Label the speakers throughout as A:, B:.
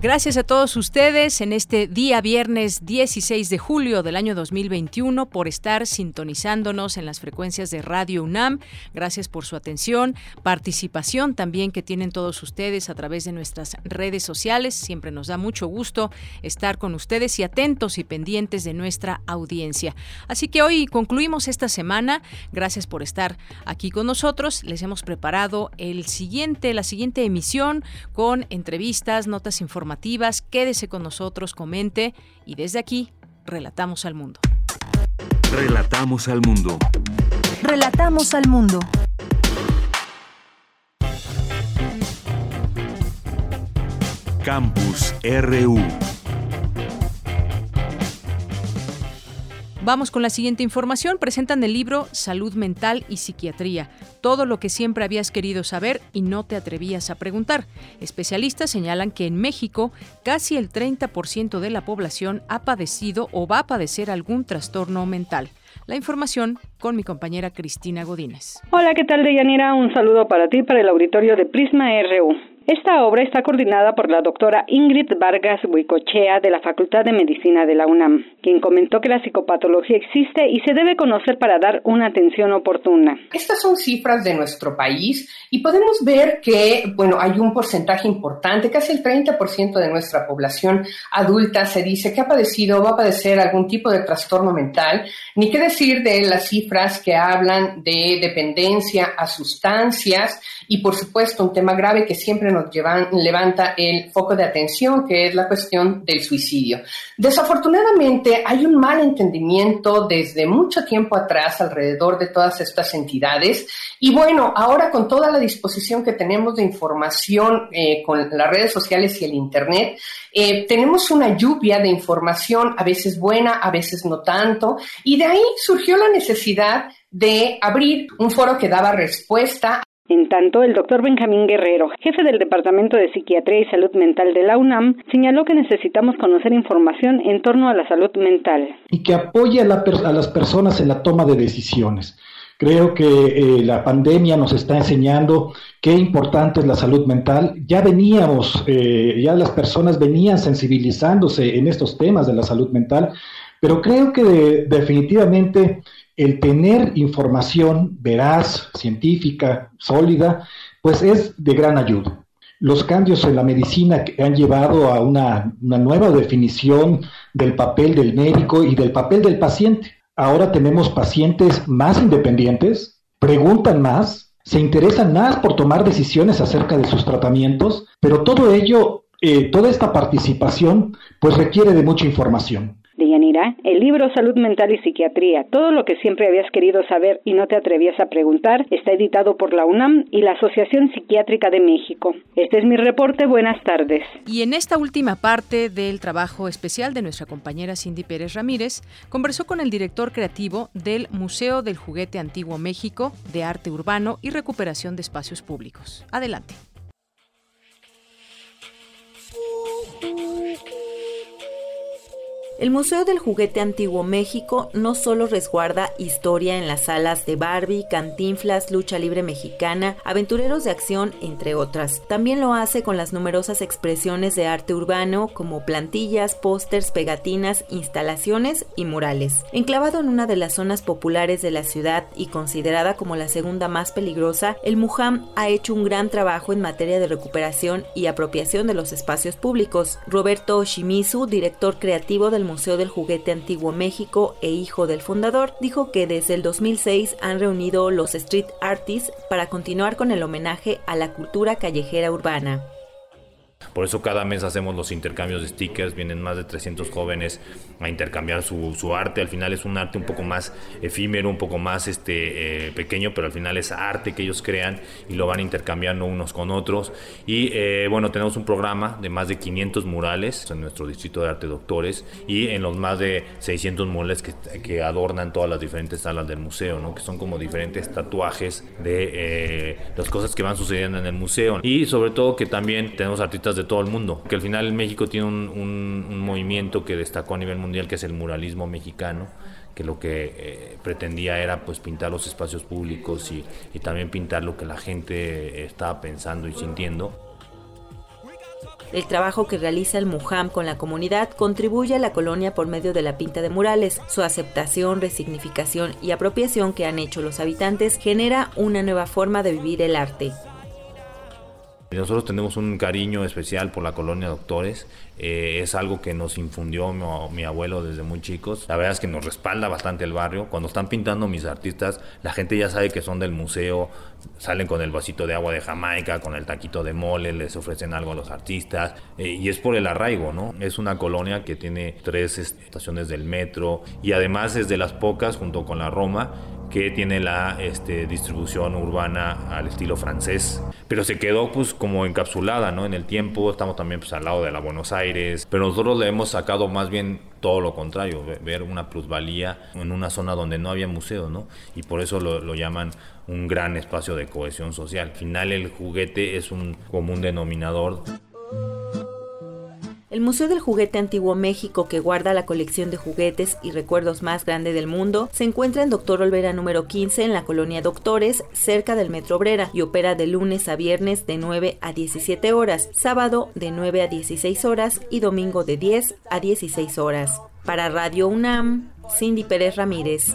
A: Gracias a todos ustedes en este día viernes 16 de julio del año 2021 por estar sintonizándonos en las frecuencias de Radio UNAM. Gracias por su atención, participación también que tienen todos ustedes a través de nuestras redes sociales. Siempre nos da mucho gusto estar con ustedes y atentos y pendientes de nuestra audiencia. Así que hoy concluimos esta semana. Gracias por estar aquí con nosotros. Les hemos preparado el siguiente, la siguiente emisión con entrevistas, notas informativas Quédese con nosotros, comente y desde aquí, relatamos al mundo.
B: Relatamos al mundo.
C: Relatamos al mundo.
B: Campus RU.
A: Vamos con la siguiente información. Presentan el libro Salud Mental y Psiquiatría, todo lo que siempre habías querido saber y no te atrevías a preguntar. Especialistas señalan que en México casi el 30% de la población ha padecido o va a padecer algún trastorno mental. La información con mi compañera Cristina Godínez.
D: Hola, ¿qué tal, Deyanira? Un saludo para ti, para el auditorio de Prisma RU. Esta obra está coordinada por la doctora Ingrid Vargas Huicochea de la Facultad de Medicina de la UNAM, quien comentó que la psicopatología existe y se debe conocer para dar una atención oportuna.
E: Estas son cifras de nuestro país y podemos ver que, bueno, hay un porcentaje importante, casi el 30% de nuestra población adulta se dice que ha padecido o va a padecer algún tipo de trastorno mental, ni qué decir de las cifras que hablan de dependencia a sustancias y, por supuesto, un tema grave que siempre nos levanta el foco de atención, que es la cuestión del suicidio. Desafortunadamente, hay un mal entendimiento desde mucho tiempo atrás alrededor de todas estas entidades. Y bueno, ahora con toda la disposición que tenemos de información eh, con las redes sociales y el Internet, eh, tenemos una lluvia de información, a veces buena, a veces no tanto, y de ahí surgió la necesidad de abrir un foro que daba respuesta
D: en tanto, el doctor Benjamín Guerrero, jefe del Departamento de Psiquiatría y Salud Mental de la UNAM, señaló que necesitamos conocer información en torno a la salud mental.
F: Y que apoye a, las personas en la toma de decisiones. Creo que eh, la pandemia nos está enseñando qué importante es la salud mental. Ya veníamos, eh, ya las personas venían sensibilizándose en estos temas de la salud mental, pero creo que definitivamente el tener información veraz, científica, sólida, pues es de gran ayuda. Los cambios en la medicina han llevado a una, nueva definición del papel del médico y del papel del paciente. Ahora tenemos pacientes más independientes, preguntan más, se interesan más por tomar decisiones acerca de sus tratamientos, pero todo ello, eh, toda esta participación, pues requiere de mucha información
D: de Yanira, el libro Salud Mental y Psiquiatría, todo lo que siempre habías querido saber y no te atrevías a preguntar, está editado por la UNAM y la Asociación Psiquiátrica de México. Este es mi reporte, buenas tardes.
A: Y en esta última parte del trabajo especial de nuestra compañera Cindy Pérez Ramírez, conversó con el director creativo del Museo del Juguete Antiguo México de Arte Urbano y Recuperación de Espacios Públicos. Adelante.
G: El Museo del Juguete Antiguo México no solo resguarda historia en las salas de Barbie, Cantinflas, Lucha Libre Mexicana, Aventureros de Acción, entre otras. También lo hace con las numerosas expresiones de arte urbano como plantillas, pósters, pegatinas, instalaciones y murales. Enclavado en una de las zonas populares de la ciudad y considerada como la segunda más peligrosa, el MUJAM ha hecho un gran trabajo en materia de recuperación y apropiación de los espacios públicos. Roberto Shimizu, director creativo del Museo del Juguete Antiguo México e hijo del fundador, dijo que desde el 2006 han reunido los street artists para continuar con el homenaje a la cultura callejera urbana.
H: Por eso cada mes hacemos los intercambios de stickers, vienen más de 300 jóvenes a intercambiar su, su arte. Al final es un arte un poco más efímero, un poco más este, eh, pequeño, pero al final es arte que ellos crean y lo van intercambiando unos con otros. Y eh, bueno, tenemos un programa de más de 500 murales en nuestro distrito de arte doctores y en los más de 600 murales que, que adornan todas las diferentes salas del museo, ¿no? que son como diferentes tatuajes de eh, las cosas que van sucediendo en el museo. Y sobre todo que también tenemos artistas de todo el mundo, que al final México tiene un, movimiento que destacó a nivel mundial, que es el muralismo mexicano, que lo que eh, pretendía era pues pintar los espacios públicos y, y también pintar lo que la gente estaba pensando y sintiendo.
G: El trabajo que realiza el MUJAM con la comunidad contribuye a la colonia por medio de la pinta de murales. Su aceptación, resignificación y apropiación que han hecho los habitantes genera una nueva forma de vivir el arte.
H: Nosotros tenemos un cariño especial por la colonia Doctores. Eh, es algo que nos infundió mi, abuelo desde muy chicos. La verdad es que nos respalda bastante el barrio. Cuando están pintando mis artistas, la gente ya sabe que son del museo. Salen con el vasito de agua de Jamaica, con el taquito de mole, les ofrecen algo a los artistas. Eh, y es por el arraigo, ¿no? Es una colonia que tiene tres estaciones del metro y además es de las pocas, junto con la Roma, que tiene la este, distribución urbana al estilo francés, pero se quedó pues como encapsulada ¿no? en el tiempo, estamos también pues, al lado de la Buenos Aires, pero nosotros le hemos sacado más bien todo lo contrario, ver una plusvalía en una zona donde no había museo, ¿no? y por eso lo, lo llaman un gran espacio de cohesión social. Al final el juguete es un común denominador.
G: El Museo del Juguete Antiguo México, que guarda la colección de juguetes y recuerdos más grande del mundo, se encuentra en Doctor Olvera número 15 en la colonia Doctores, cerca del Metro Obrera, y opera de lunes a viernes de 9 a 17 horas, sábado de 9 a 16 horas y domingo de 10 a 16 horas. Para Radio UNAM, Cindy Pérez Ramírez.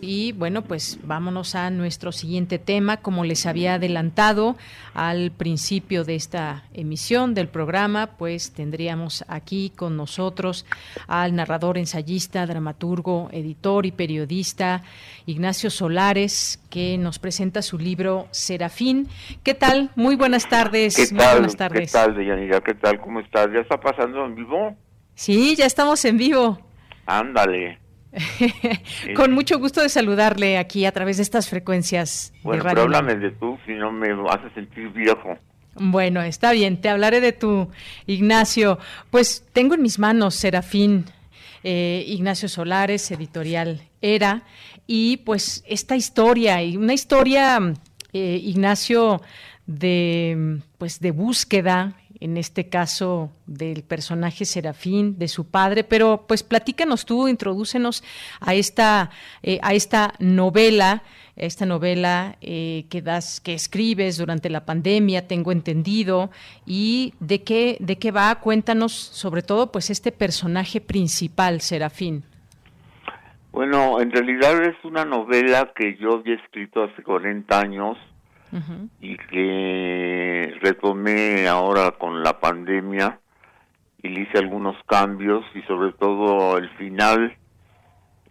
A: Y bueno, pues vámonos a nuestro siguiente tema. Como les había adelantado al principio de esta emisión del programa, pues tendríamos aquí con nosotros al narrador, ensayista, dramaturgo, editor y periodista Ignacio Solares, que nos presenta su libro Serafín. ¿Qué tal? Muy buenas tardes.
I: ¿Qué tal? buenas tardes. ¿Qué tal, Deyanira? ¿Qué tal? ¿Cómo estás? ¿Ya está pasando en vivo?
A: Sí, ya estamos en vivo.
I: Ándale.
A: Con mucho gusto de saludarle aquí a través de estas frecuencias.
I: Bueno, pero háblame de tú, si no me hace sentir viejo.
A: Bueno, está bien, te hablaré de tu Ignacio. Pues tengo en mis manos Serafín, eh, Ignacio Solares, editorial Era, y pues esta historia, y una historia, eh, Ignacio, de pues de búsqueda en este caso del personaje Serafín, de su padre, pero pues platícanos tú, introdúcenos a esta, eh, a esta novela, esta novela eh, que das, que escribes durante la pandemia, tengo entendido, y de qué, de qué va, cuéntanos sobre todo pues este personaje principal, Serafín.
I: Bueno, en realidad es una novela que yo había escrito hace 40 años y que retomé ahora con la pandemia y le hice algunos cambios y sobre todo el final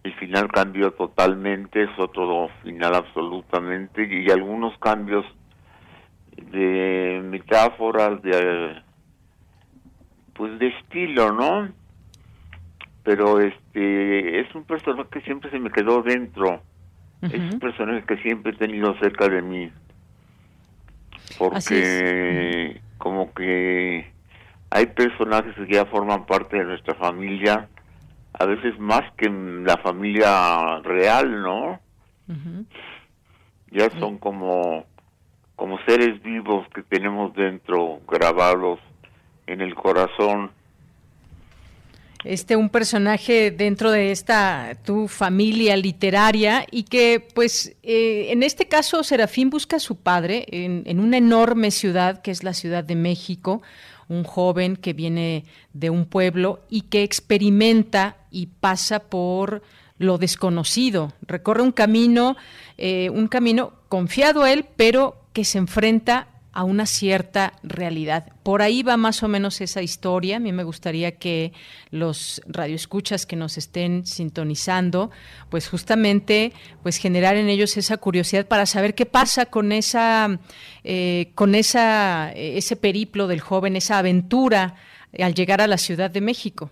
I: el final cambió totalmente es otro final absolutamente y algunos cambios de metáforas de pues de estilo no pero este es un personaje que siempre se me quedó dentro. Es un personaje que siempre he tenido cerca de mí porque como que hay personajes que ya forman parte de nuestra familia, a veces más que la familia real, ¿no? Ya son como como seres vivos que tenemos dentro grabados en el corazón
A: este un personaje dentro de esta tu familia literaria y que pues eh, en este caso Serafín busca a su padre en, en, una enorme ciudad que es la Ciudad de México, un joven que viene de un pueblo y que experimenta y pasa por lo desconocido, recorre un camino, eh, un camino confiado a él, pero que se enfrenta a una cierta realidad. Por ahí va más o menos esa historia. A mí me gustaría que los radioescuchas que nos estén sintonizando, pues justamente, pues generar en ellos esa curiosidad para saber qué pasa con esa, eh, con esa, ese periplo del joven, esa aventura al llegar a la Ciudad de México.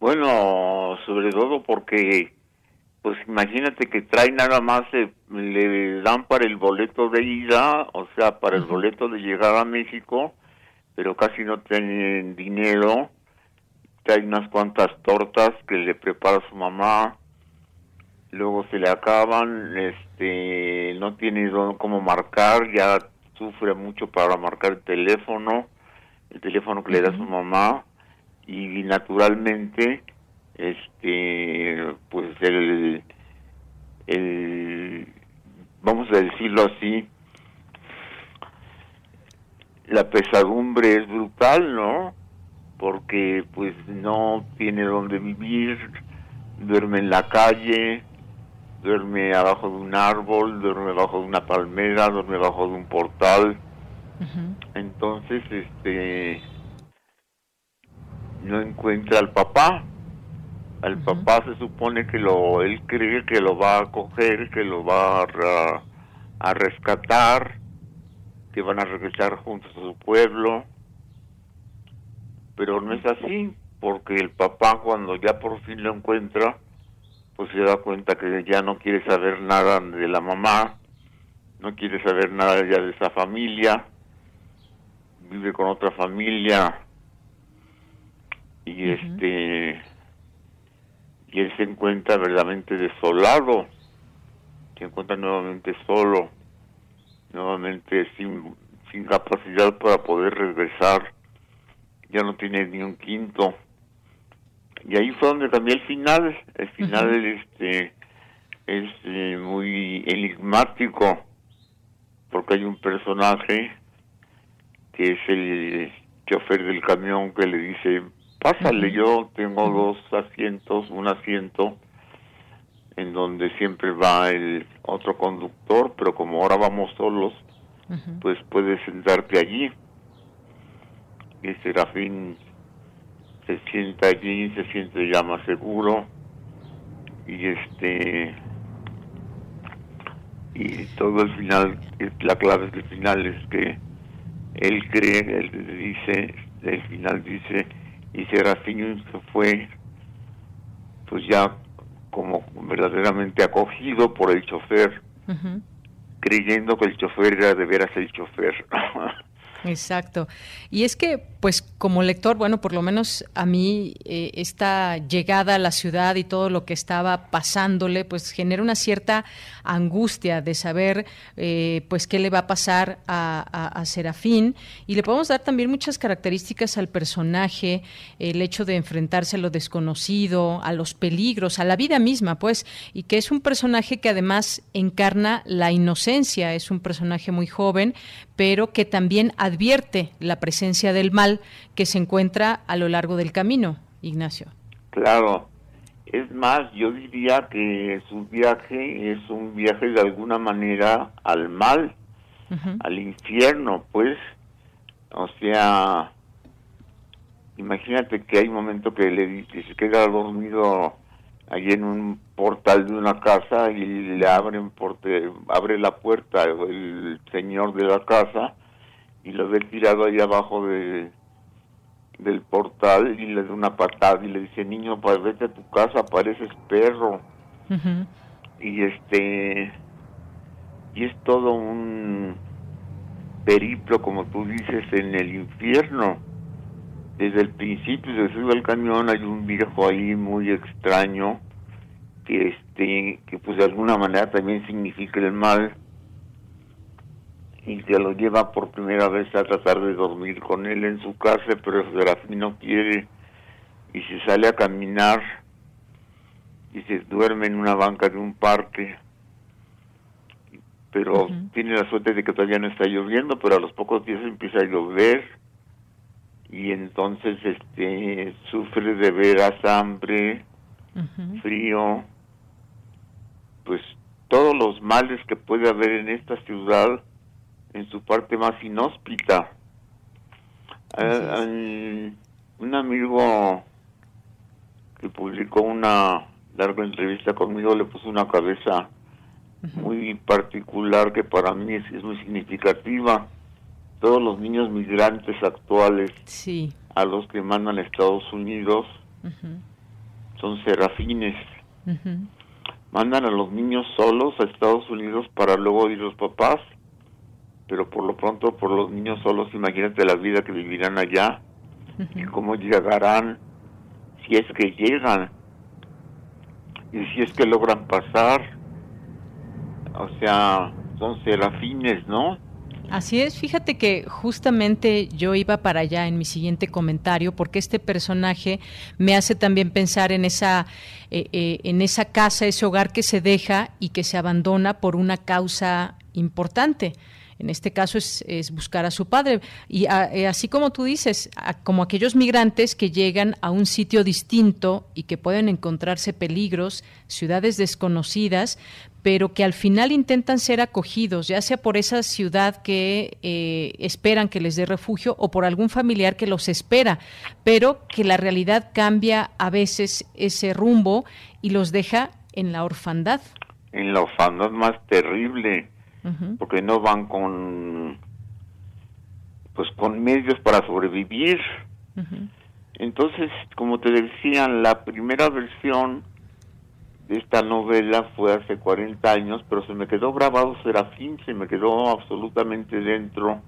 I: Bueno, sobre todo porque pues imagínate que trae nada más, eh, le dan para el boleto de ida, o sea, para el boleto de llegar a México, pero casi no tienen dinero. Trae unas cuantas tortas que le prepara su mamá, luego se le acaban, este, no tiene cómo marcar, ya sufre mucho para marcar el teléfono, el teléfono que le da su mamá, y naturalmente este pues el, el vamos a decirlo así la pesadumbre es brutal no porque pues no tiene donde vivir duerme en la calle duerme abajo de un árbol duerme abajo de una palmera duerme abajo de un portal. Entonces este no encuentra al papá al papá se supone que lo él cree que lo va a coger que lo va a, a rescatar que van a regresar juntos a su pueblo. Pero no es así porque el papá cuando ya por fin lo encuentra pues se da cuenta que ya no quiere saber nada de la mamá no quiere saber nada ya de esa familia vive con otra familia. Y este y él se encuentra verdaderamente desolado, se encuentra nuevamente solo, nuevamente sin, sin capacidad para poder regresar, ya no tiene ni un quinto. Y ahí fue donde también el final, el final este es eh, muy enigmático, porque hay un personaje que es el chofer del camión que le dice Pásale, yo tengo dos asientos, un asiento en donde siempre va el otro conductor, pero como ahora vamos solos, pues puedes sentarte allí. Y Serafín se sienta allí, se siente ya más seguro. Y este y todo el final, la clave del final es que él cree, él dice, el final dice y Serafín se fue pues ya como verdaderamente acogido por el chofer, creyendo que el chofer era de veras el chofer.
A: Exacto. Y es que, pues, como lector, bueno, por lo menos a mí eh, esta llegada a la ciudad y todo lo que estaba pasándole, pues genera una cierta angustia de saber, eh, pues, qué le va a pasar a, Serafín. Y le podemos dar también muchas características al personaje, el hecho de enfrentarse a lo desconocido, a los peligros, a la vida misma, pues, y que es un personaje que además encarna la inocencia, es un personaje muy joven, pero que también advierte la presencia del mal que se encuentra a lo largo del camino, Ignacio.
I: Claro, es más, yo diría que su viaje es un viaje de alguna manera al mal, al infierno, pues, o sea, imagínate que hay un momento que le que se queda dormido ahí en un portal de una casa y le abren porte, abre la puerta el señor de la casa y lo ve tirado ahí abajo de del portal y le da una patada y le dice niño pues vete a tu casa pareces perro y este y es todo un periplo como tú dices en el infierno desde el principio se sube al camión hay un viejo ahí muy extraño que este que pues de alguna manera también significa el mal y se lo lleva por primera vez a tratar de dormir con él en su casa pero Serafín no quiere y se sale a caminar y se duerme en una banca de un parque. Pero tiene la suerte de que todavía no está lloviendo pero a los pocos días empieza a llover y entonces este sufre de veras hambre, frío pues todos los males que puede haber en esta ciudad en su parte más inhóspita. Eh, un amigo que publicó una larga entrevista conmigo le puso una cabeza muy particular que para mí es, muy significativa. Todos los niños migrantes actuales a los que mandan a Estados Unidos son serafines. Mandan a los niños solos a Estados Unidos para luego ir los papás, pero por lo pronto por los niños solos imagínate la vida que vivirán allá y cómo llegarán si es que llegan y si es que logran pasar. O sea, son serafines, ¿no?
A: Así es, fíjate que justamente yo iba para allá en mi siguiente comentario porque este personaje me hace también pensar en esa eh, eh, en esa casa, ese hogar que se deja y que se abandona por una causa importante en este caso es, buscar a su padre. Y eh, así como tú dices, como aquellos migrantes que llegan a un sitio distinto y que pueden encontrarse peligros, ciudades desconocidas, pero que al final intentan ser acogidos, ya sea por esa ciudad que eh, esperan que les dé refugio o por algún familiar que los espera, pero que la realidad cambia a veces ese rumbo y los deja en la orfandad.
I: En la orfandad más terrible porque no van con pues con medios para sobrevivir. Entonces, como te decía, la primera versión de esta novela fue hace 40 años, pero se me quedó grabado Serafín, se me quedó absolutamente dentro,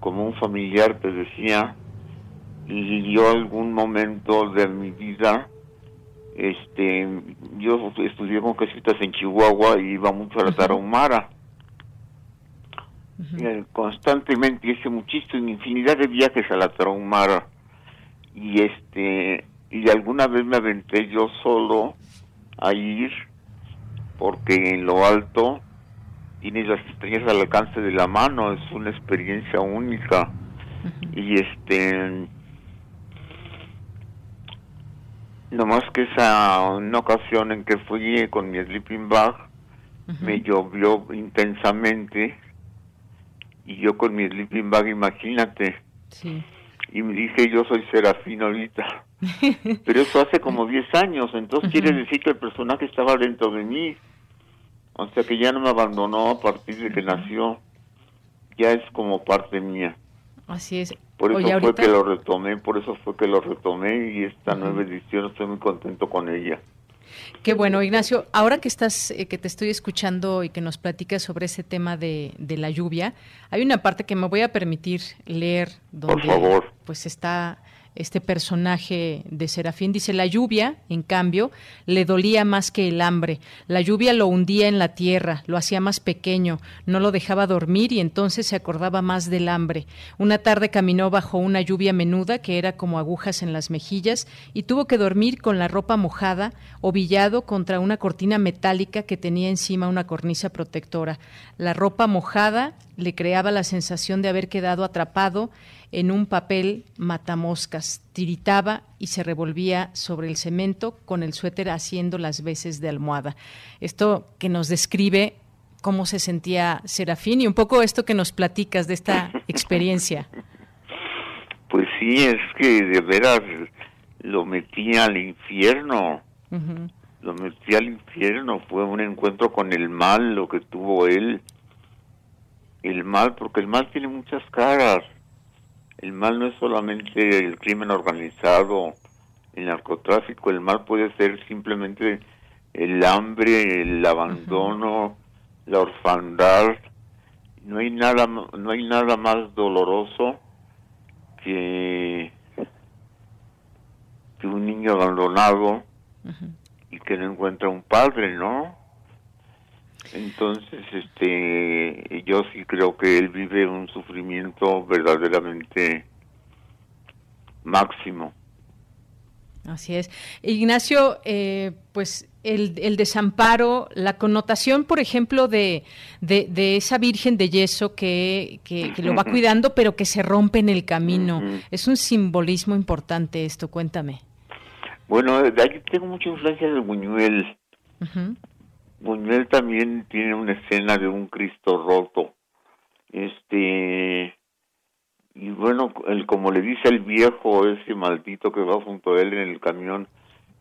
I: como un familiar, te decía, y yo algún momento de mi vida, este, yo estudié con casitas en Chihuahua y iba mucho a la Tarahumara. Constantemente hice muchísimo infinidad de viajes a la Traumara y este y alguna vez me aventé yo solo a ir porque en lo alto tienes las estrellas al alcance de la mano es una experiencia única y este nomás que esa una ocasión en que fui con mi sleeping bag me llovió intensamente y yo con mi sleeping bag, imagínate. Sí. Y me dije, yo soy Serafín ahorita. Pero eso hace como 10 años, entonces quiere decir que el personaje estaba dentro de mí. O sea que ya no me abandonó a partir de que nació. Ya es como parte mía.
A: Así es.
I: Por eso fue que lo retomé, por eso fue que lo retomé y esta nueva edición estoy muy contento con ella.
A: Qué bueno, Ignacio. Ahora que estás, eh, que te estoy escuchando y que nos platicas sobre ese tema de, de, la lluvia, hay una parte que me voy a permitir leer donde,
I: Por favor.
A: pues está este personaje de Serafín. Dice, la lluvia, en cambio, le dolía más que el hambre. La lluvia lo hundía en la tierra, lo hacía más pequeño, no lo dejaba dormir y entonces se acordaba más del hambre. Una tarde caminó bajo una lluvia menuda que era como agujas en las mejillas y tuvo que dormir con la ropa mojada, ovillado contra una cortina metálica que tenía encima una cornisa protectora. La ropa mojada le creaba la sensación de haber quedado atrapado en un papel matamoscas, tiritaba y se revolvía sobre el cemento con el suéter haciendo las veces de almohada. Esto que nos describe cómo se sentía Serafín y un poco esto que nos platicas de esta experiencia.
I: Pues sí, es que de veras lo metí al infierno. Lo metí al infierno. Fue un encuentro con el mal lo que tuvo él. El mal, porque el mal tiene muchas caras el mal no es solamente el crimen organizado, el narcotráfico, el mal puede ser simplemente el hambre, el abandono, la orfandad. No hay nada, no hay nada más doloroso que, que un niño abandonado y que no encuentra un padre, ¿no? Entonces, este, yo sí creo que él vive un sufrimiento verdaderamente máximo.
A: Así es. Ignacio, eh, pues el, el, desamparo, la connotación, por ejemplo, de, de, esa Virgen de yeso que, que, lo va cuidando, pero que se rompe en el camino. Es un simbolismo importante esto, cuéntame.
I: Bueno, de ahí tengo mucha influencia del Buñuel Buñuel también tiene una escena de un Cristo roto. Este y bueno, el, como le dice el viejo, ese maldito que va junto a él en el camión,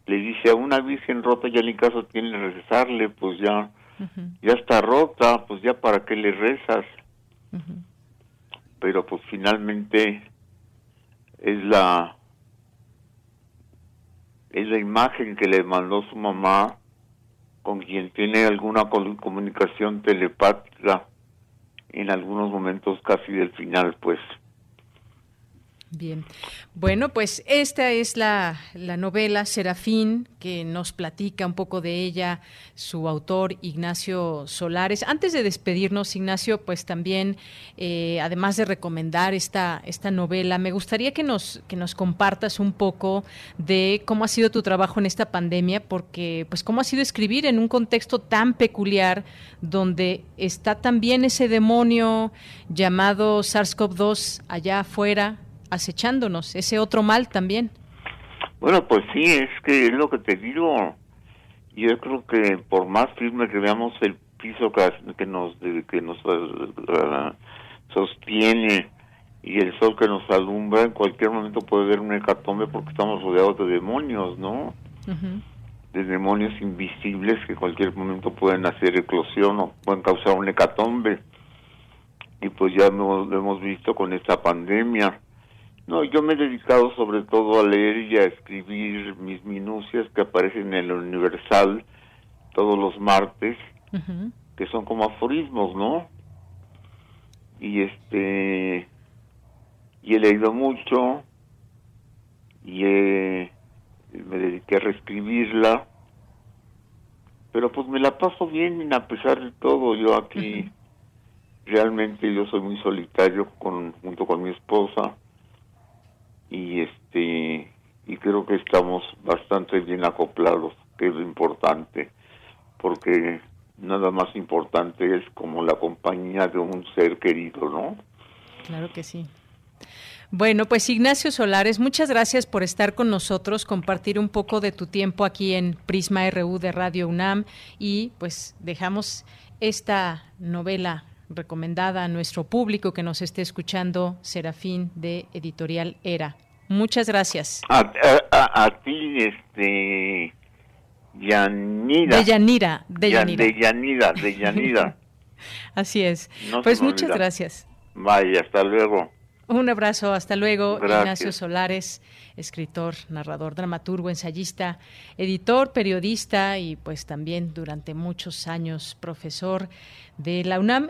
I: le dice a una virgen rota ya ni caso tiene rezarle, pues ya, ya está rota, pues ya para qué le rezas. Pero pues finalmente es la es la imagen que le mandó su mamá con quien tiene alguna comunicación telepática en algunos momentos casi del final, pues.
A: Bien. Bueno, pues esta es la, novela Serafín, que nos platica un poco de ella su autor Ignacio Solares. Antes de despedirnos, Ignacio, pues también, eh, además de recomendar esta, esta novela, me gustaría que nos, que nos compartas un poco de cómo ha sido tu trabajo en esta pandemia, porque pues cómo ha sido escribir en un contexto tan peculiar donde está también ese demonio llamado SARS-CoV-2 allá afuera acechándonos, ese otro mal también.
I: Bueno, pues sí, es que es lo que te digo. Yo creo que por más firme que veamos el piso que, nos que nos uh, sostiene y el sol que nos alumbra, en cualquier momento puede haber un hecatombe porque estamos rodeados de demonios, ¿no? De demonios invisibles que en cualquier momento pueden hacer eclosión o pueden causar un hecatombe. Y pues ya lo hemos visto con esta pandemia no, yo me he dedicado sobre todo a leer y a escribir mis minucias que aparecen en el Universal todos los martes, que son como aforismos, ¿no? Y este y he leído mucho y me dediqué a reescribirla, pero pues me la paso bien a pesar de todo. Yo aquí realmente yo soy muy solitario con junto con mi esposa y este y creo que estamos bastante bien acoplados, que es lo importante, porque nada más importante es como la compañía de un ser querido, ¿no?
A: Claro que sí. Bueno, pues Ignacio Solares, muchas gracias por estar con nosotros, compartir un poco de tu tiempo aquí en Prisma RU de Radio UNAM y pues dejamos esta novela recomendada a nuestro público que nos esté escuchando, Serafín de Editorial Era. Muchas gracias.
I: A, ti, este, Yanira.
A: De Yanira,
I: de Yanira. De Yanira, de Yanira.
A: Así es. pues muchas gracias.
I: Vaya, hasta luego.
A: Un abrazo, hasta luego. Ignacio Solares, escritor, narrador, dramaturgo, ensayista, editor, periodista y pues también durante muchos años profesor de la UNAM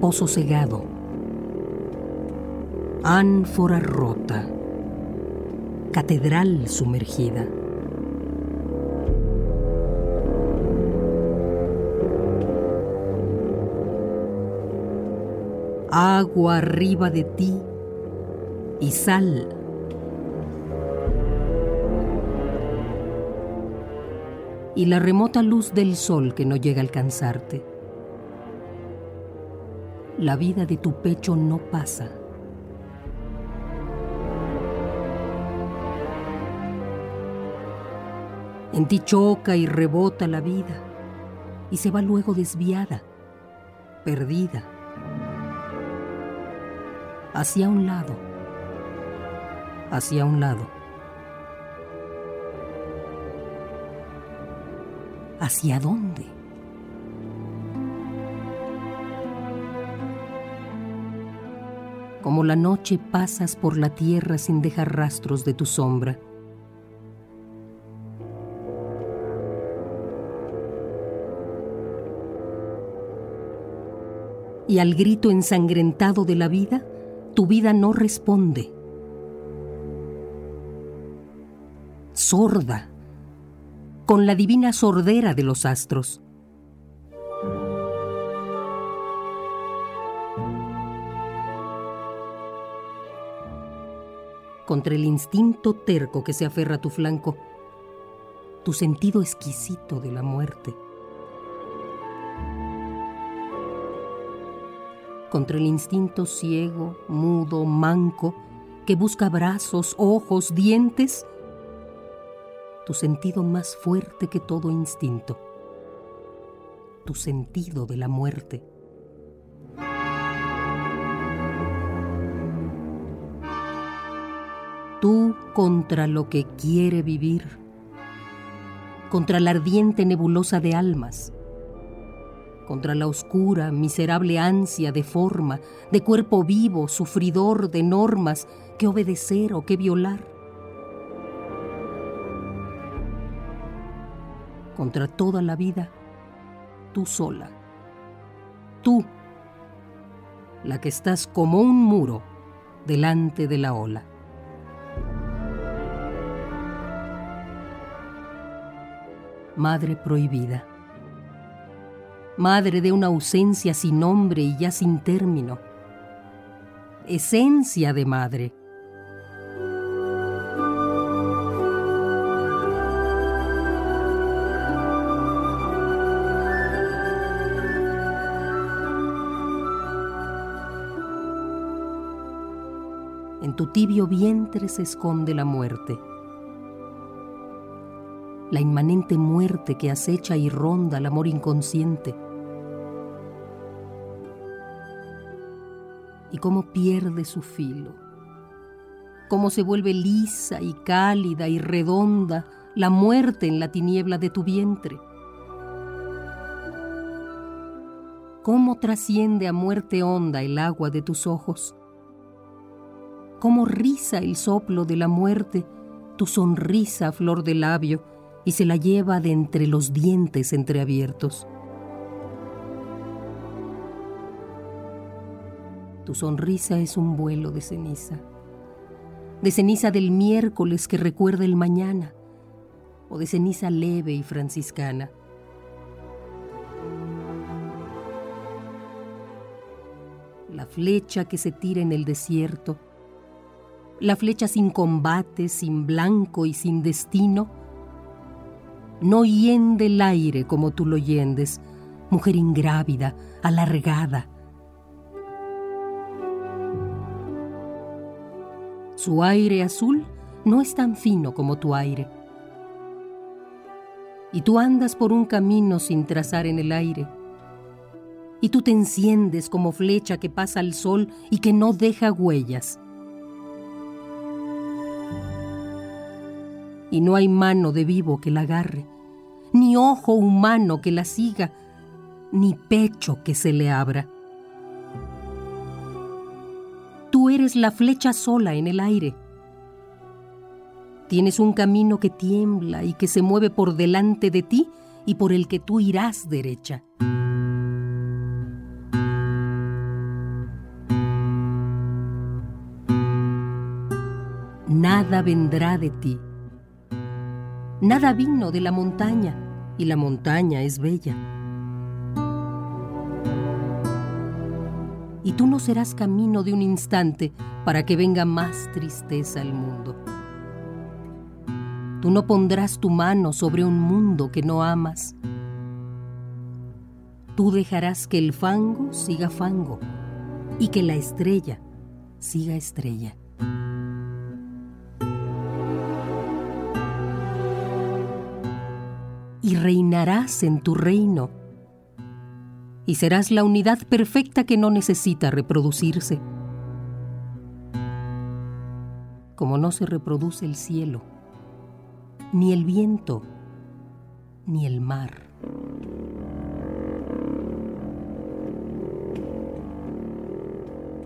J: pozo cegado, ánfora rota, catedral sumergida. Agua arriba de ti y sal. Y la remota luz del sol que no llega a alcanzarte la vida de tu pecho no pasa. En ti choca y rebota la vida y se va luego desviada, perdida, hacia un lado, hacia un lado. ¿Hacia dónde? Como la noche pasas por la tierra sin dejar rastros de tu sombra. Y al grito ensangrentado de la vida, tu vida no responde. Sorda, con la divina sordera de los astros. Contra el instinto terco que se aferra a tu flanco, tu sentido exquisito de la muerte. Contra el instinto ciego, mudo, manco, que busca brazos, ojos, dientes, tu sentido más fuerte que todo instinto, tu sentido de la muerte. Tú contra lo que quiere vivir, contra la ardiente nebulosa de almas, contra la oscura, miserable ansia de forma, de cuerpo vivo, sufridor de normas que obedecer o que violar contra toda la vida, tú sola. Tú, la que estás como un muro delante de la ola. Madre prohibida. Madre de una ausencia sin nombre y ya sin término. Esencia de madre tu tibio vientre se esconde la muerte. La inmanente muerte que acecha y ronda el amor inconsciente. Y cómo pierde su filo. Cómo se vuelve lisa y cálida y redonda la muerte en la tiniebla de tu vientre. Cómo trasciende a muerte honda el agua de tus ojos cómo riza el soplo de la muerte tu sonrisa flor de labio y se la lleva de entre los dientes entreabiertos. Tu sonrisa es un vuelo de ceniza, de ceniza del miércoles que recuerda el mañana, o de ceniza leve y franciscana. La flecha que se tira en el desierto, la flecha sin combate, sin blanco y sin destino, no hiende el aire como tú lo yendes, mujer ingrávida, alargada. Su aire azul no es tan fino como tu aire. Y tú andas por un camino sin trazar en el aire. Y tú te enciendes como flecha que pasa al sol y que no deja huellas. Y no hay mano de vivo que la agarre, ni ojo humano que la siga, ni pecho que se le abra. Tú eres la flecha sola en el aire. Tienes un camino que tiembla y que se mueve por delante de ti y por el que tú irás derecha. Nada vendrá de ti Nada vino de la montaña y la montaña es bella. Y tú no serás camino de un instante para que venga más tristeza al mundo. Tú no pondrás tu mano sobre un mundo que no amas. Tú dejarás que el fango siga fango y que la estrella siga estrella. Reinarás en tu reino. Y serás la unidad perfecta que no necesita reproducirse. Como no se reproduce el cielo, ni el viento, ni el mar.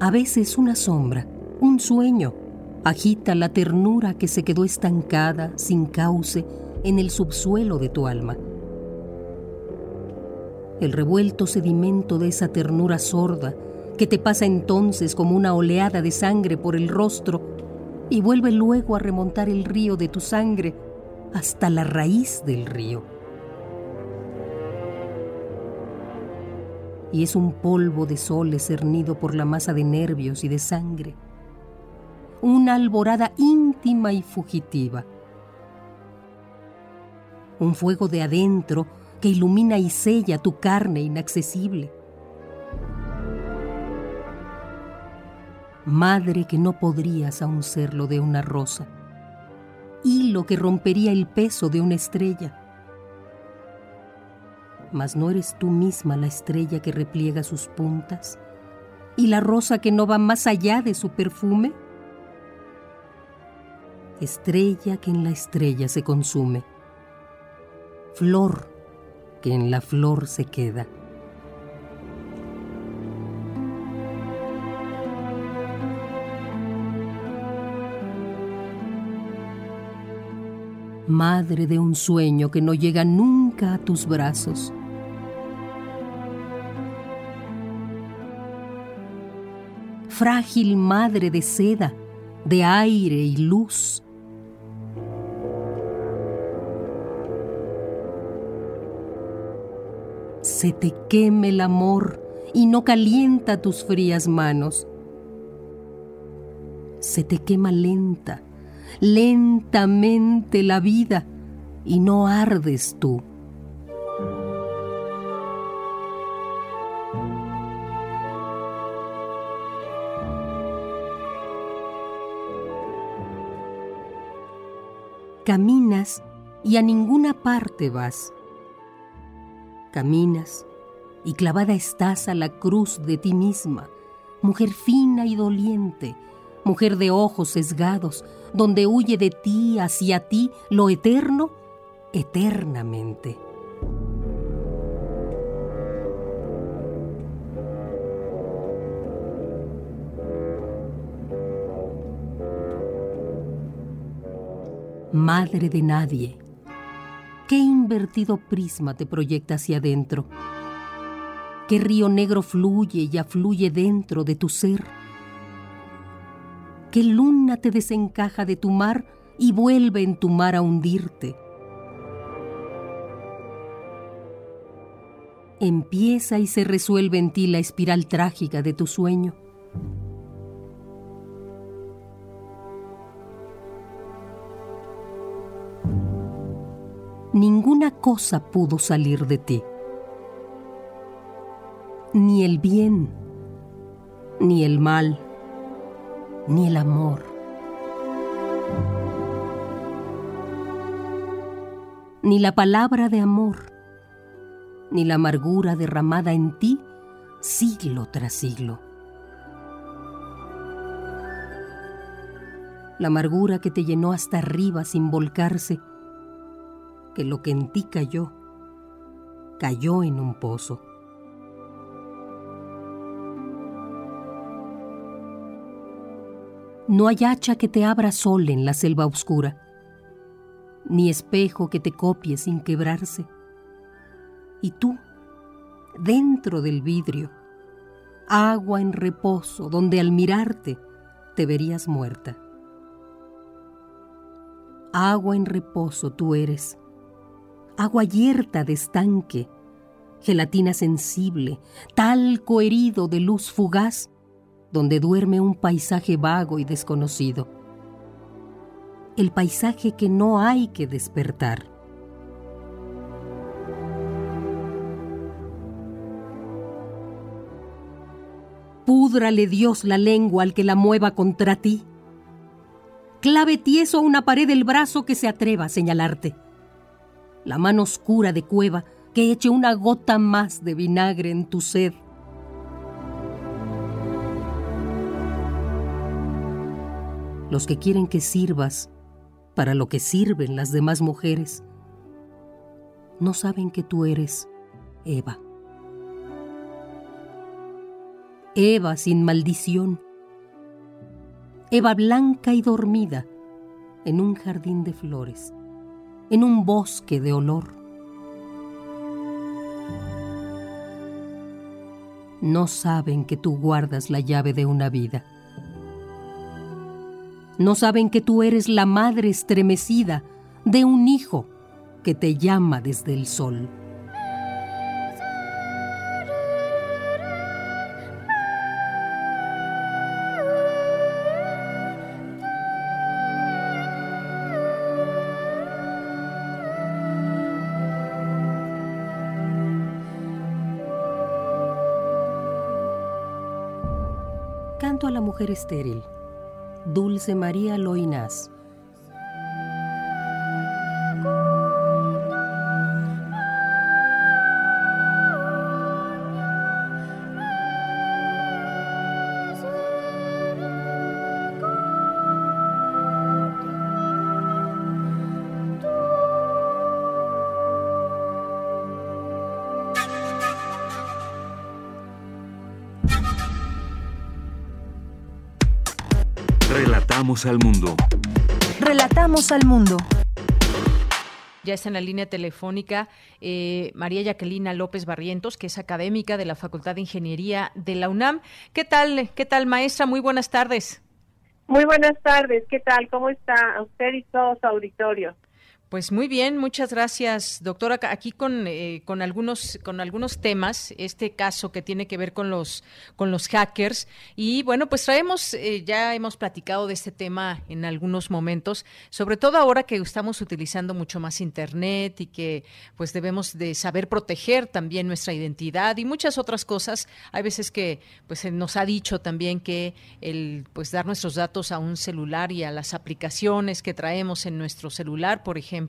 J: A veces una sombra, un sueño, agita la ternura que se quedó estancada, sin cauce, en el subsuelo de tu alma. El revuelto sedimento de esa ternura sorda que te pasa entonces como una oleada de sangre por el rostro y vuelve luego a remontar el río de tu sangre hasta la raíz del río. Y es un polvo de soles cernido por la masa de nervios y de sangre una alborada íntima y fugitiva. Un fuego de adentro que ilumina y sella tu carne inaccesible. Madre que no podrías aún serlo de una rosa. Hilo que rompería el peso de una estrella. Mas no eres tú misma la estrella que repliega sus puntas y la rosa que no va más allá de su perfume? Estrella que en la estrella se consume, flor que en la flor se queda. Madre de un sueño que no llega nunca a tus brazos frágil madre de seda, de aire y luz. Se te queme el amor y no calienta tus frías manos. Se te quema lenta, lentamente la vida y no ardes tú. Caminas y a ninguna parte vas. Caminas y clavada estás a la cruz de ti misma, mujer fina y doliente, mujer de ojos sesgados, donde huye de ti hacia ti lo eterno eternamente. madre de nadie. ¿Qué invertido prisma te proyecta hacia adentro? ¿Qué río negro fluye y afluye dentro de tu ser? ¿Qué luna te desencaja de tu mar y vuelve en tu mar a hundirte? Empieza y se resuelve en ti la espiral trágica de tu sueño. Ninguna cosa pudo salir de ti. Ni el bien, ni el mal, ni el amor. Ni la palabra de amor, ni la amargura derramada en ti siglo tras siglo. La amargura que te llenó hasta arriba sin volcarse que lo que en ti cayó, cayó en un pozo. No hay hacha que te abra sol en la selva oscura, ni espejo que te copie sin quebrarse. Y tú, dentro del vidrio, agua en reposo donde al mirarte te verías muerta. Agua en reposo tú eres, agua yerta de estanque, gelatina sensible, talco herido de luz fugaz, donde duerme un paisaje vago y desconocido. El paisaje que no hay que despertar. Púdrale Dios la lengua al que la mueva contra ti. Clave tieso a una pared el brazo que se atreva a señalarte la mano oscura de cueva que eche una gota más de vinagre en tu sed. Los que quieren que sirvas para lo que sirven las demás mujeres, no saben que tú eres Eva. Eva sin maldición. Eva blanca y dormida en un jardín de flores en un bosque de olor. No saben que tú guardas la llave de una vida. No saben que tú eres la madre estremecida de un hijo que te llama desde el sol. Estéril. Dulce María Loinás.
B: Relatamos al mundo.
C: Relatamos al mundo.
A: Ya está en la línea telefónica eh, María Jacquelina López Barrientos, que es académica de la Facultad de Ingeniería de la UNAM. ¿Qué tal, qué tal, maestra? Muy buenas tardes.
K: Muy buenas tardes. ¿Qué tal? ¿Cómo está usted y todo su auditorio?
A: Pues muy bien, muchas gracias, doctora. Aquí con, eh, con algunos con algunos temas, este caso que tiene que ver con los con los hackers y bueno, pues traemos eh, ya hemos platicado de este tema en algunos momentos, sobre todo ahora que estamos utilizando mucho más internet y que pues debemos de saber proteger también nuestra identidad y muchas otras cosas. Hay veces que pues nos ha dicho también que el pues dar nuestros datos a un celular y a las aplicaciones que traemos en nuestro celular, por ejemplo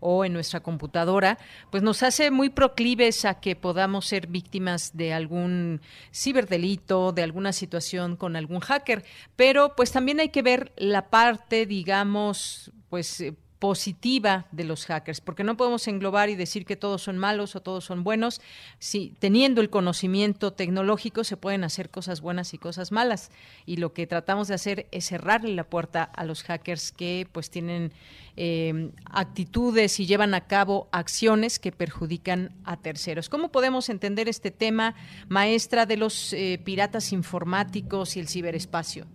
A: o en nuestra computadora, pues nos hace muy proclives a que podamos ser víctimas de algún ciberdelito, de alguna situación con algún hacker. Pero pues también hay que ver la parte, digamos, pues eh, positiva de los hackers, porque no podemos englobar y decir que todos son malos o todos son buenos. Si teniendo el conocimiento tecnológico se pueden hacer cosas buenas y cosas malas, y lo que tratamos de hacer es cerrarle la puerta a los hackers que pues tienen eh, actitudes y llevan a cabo acciones que perjudican a terceros. ¿Cómo podemos entender este tema, maestra de los eh, piratas informáticos y el ciberespacio?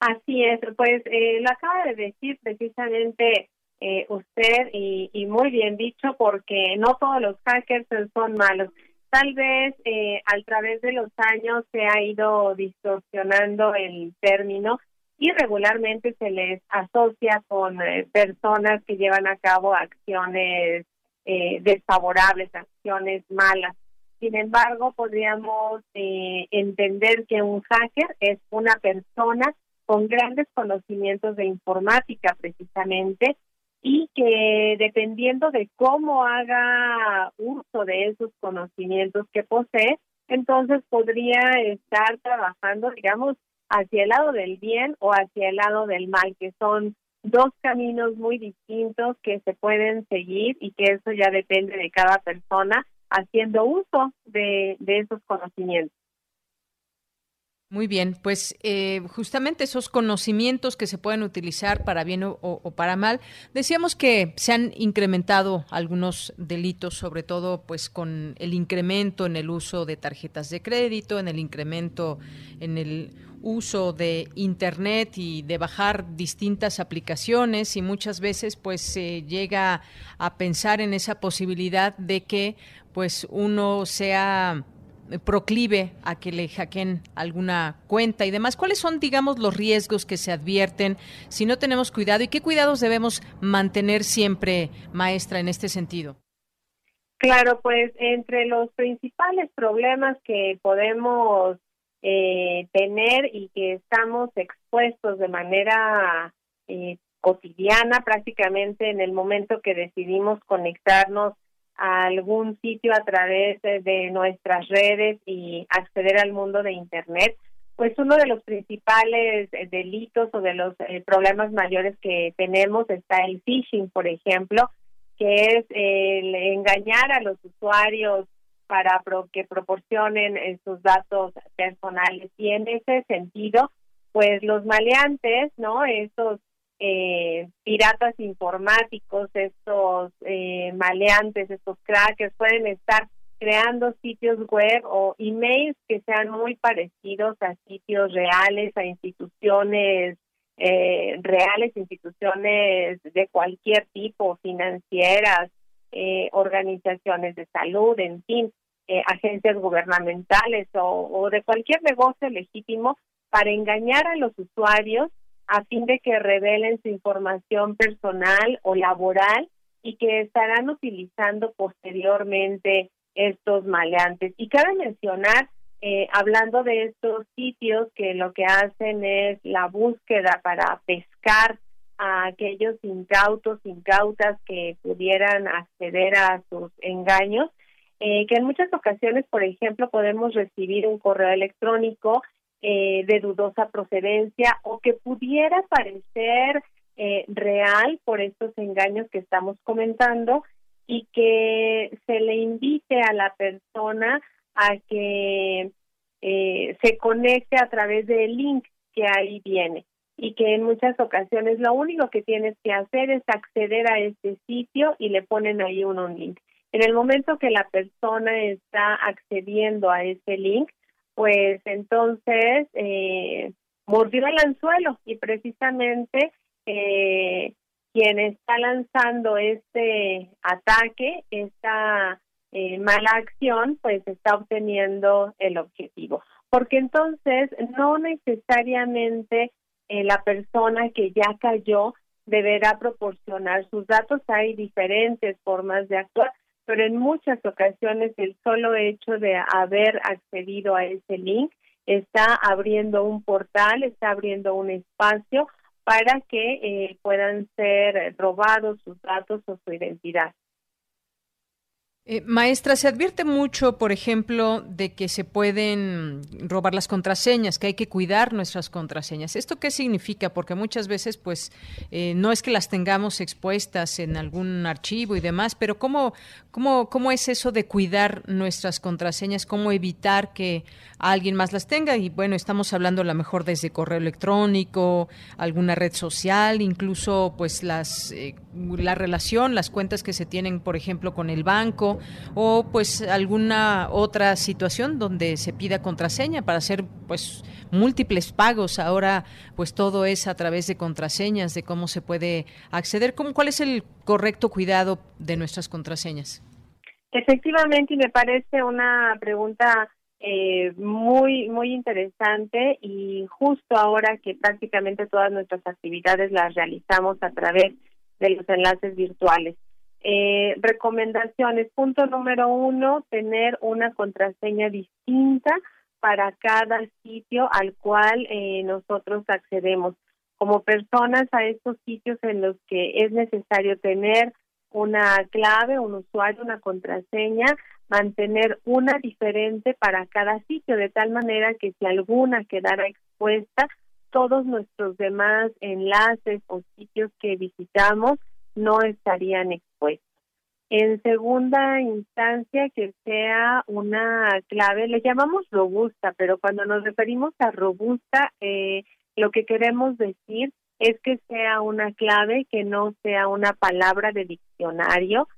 K: Así es, pues eh, lo acaba de decir precisamente eh, usted y, muy bien dicho porque no todos los hackers son malos. Tal vez eh, a través de los años se ha ido distorsionando el término y regularmente se les asocia con eh, personas que llevan a cabo acciones eh, desfavorables, acciones malas. Sin embargo, podríamos eh, entender que un hacker es una persona con grandes conocimientos de informática precisamente y que dependiendo de cómo haga uso de esos conocimientos que posee, entonces podría estar trabajando, digamos, hacia el lado del bien o hacia el lado del mal, que son dos caminos muy distintos que se pueden seguir y que eso ya depende de cada persona haciendo uso de, de esos conocimientos.
A: Muy bien, pues eh, justamente esos conocimientos que se pueden utilizar para bien o, para mal, decíamos que se han incrementado algunos delitos, sobre todo pues con el incremento en el uso de tarjetas de crédito, en el incremento en el uso de internet y de bajar distintas aplicaciones y muchas veces pues se llega a pensar en esa posibilidad de que pues uno sea proclive a que le hackeen alguna cuenta y demás. ¿Cuáles son, digamos, los riesgos que se advierten si no tenemos cuidado y qué cuidados debemos mantener siempre, maestra, en este sentido?
K: Claro, pues entre los principales problemas que podemos eh, tener y que estamos expuestos de manera eh, cotidiana prácticamente en el momento que decidimos conectarnos a algún sitio a través de, nuestras redes y acceder al mundo de Internet, pues uno de los principales eh, delitos o de los eh, problemas mayores que tenemos está el phishing, por ejemplo, que es el engañar a los usuarios para que proporcionen eh, sus datos personales. Y en ese sentido, pues los maleantes, ¿no? Esos eh, piratas informáticos, estos eh, maleantes, estos crackers, pueden estar creando sitios web o emails que sean muy parecidos a sitios reales, a instituciones eh, reales, instituciones de cualquier tipo, financieras, eh, organizaciones de salud, en fin, eh, agencias gubernamentales o, o de cualquier negocio legítimo para engañar a los usuarios a fin de que revelen su información personal o laboral y que estarán utilizando posteriormente estos maleantes. Y cabe mencionar eh, hablando de estos sitios que lo que hacen es la búsqueda para pescar a aquellos incautos, incautas que pudieran acceder a sus engaños, eh, que en muchas ocasiones, por ejemplo, podemos recibir un correo electrónico eh, de dudosa procedencia o que pudiera parecer eh, real por estos engaños que estamos comentando y que se le invite a la persona a que se conecte a través del link que ahí viene y que en muchas ocasiones lo único que tienes que hacer es acceder a este sitio y le ponen ahí un, link. En el momento que la persona está accediendo a ese link, pues entonces eh, mordió el anzuelo y precisamente eh, quien está lanzando este ataque, esta eh, mala acción, pues está obteniendo el objetivo. Porque entonces no necesariamente eh, la persona que ya cayó deberá proporcionar sus datos. Hay diferentes formas de actuar, pero en muchas ocasiones el solo hecho de haber accedido a ese link está abriendo un portal, está abriendo un espacio para que eh, puedan ser robados sus datos o su identidad.
A: Eh, maestra, se advierte mucho, por ejemplo, de que se pueden robar las contraseñas, que hay que cuidar nuestras contraseñas. ¿Esto qué significa? Porque muchas veces, pues, eh, no es que las tengamos expuestas en algún archivo y demás, pero ¿cómo, cómo, ¿cómo es eso de cuidar nuestras contraseñas? ¿Cómo evitar que alguien más las tenga? Y bueno, estamos hablando a lo mejor desde correo electrónico, alguna red social, incluso, pues, las, eh, la relación, las cuentas que se tienen, por ejemplo, con el banco o pues alguna otra situación donde se pida contraseña para hacer pues múltiples pagos. Ahora pues todo es a través de contraseñas, de cómo se puede acceder. ¿Cómo, ¿Cuál es el correcto cuidado de nuestras contraseñas?
K: Efectivamente, y me parece una pregunta eh, muy, muy interesante y justo ahora que prácticamente todas nuestras actividades las realizamos a través de los enlaces virtuales. Eh, recomendaciones. Punto número uno, tener una contraseña distinta para cada sitio al cual eh, nosotros accedemos. Como personas a estos sitios en los que es necesario tener una clave, un usuario, una contraseña, mantener una diferente para cada sitio, de tal manera que si alguna quedara expuesta, todos nuestros demás enlaces o sitios que visitamos no estarían expuestos. En segunda instancia, que sea una clave, le llamamos robusta, pero cuando nos referimos a robusta, eh, lo que queremos decir es que sea una clave que no sea una palabra de diccionario,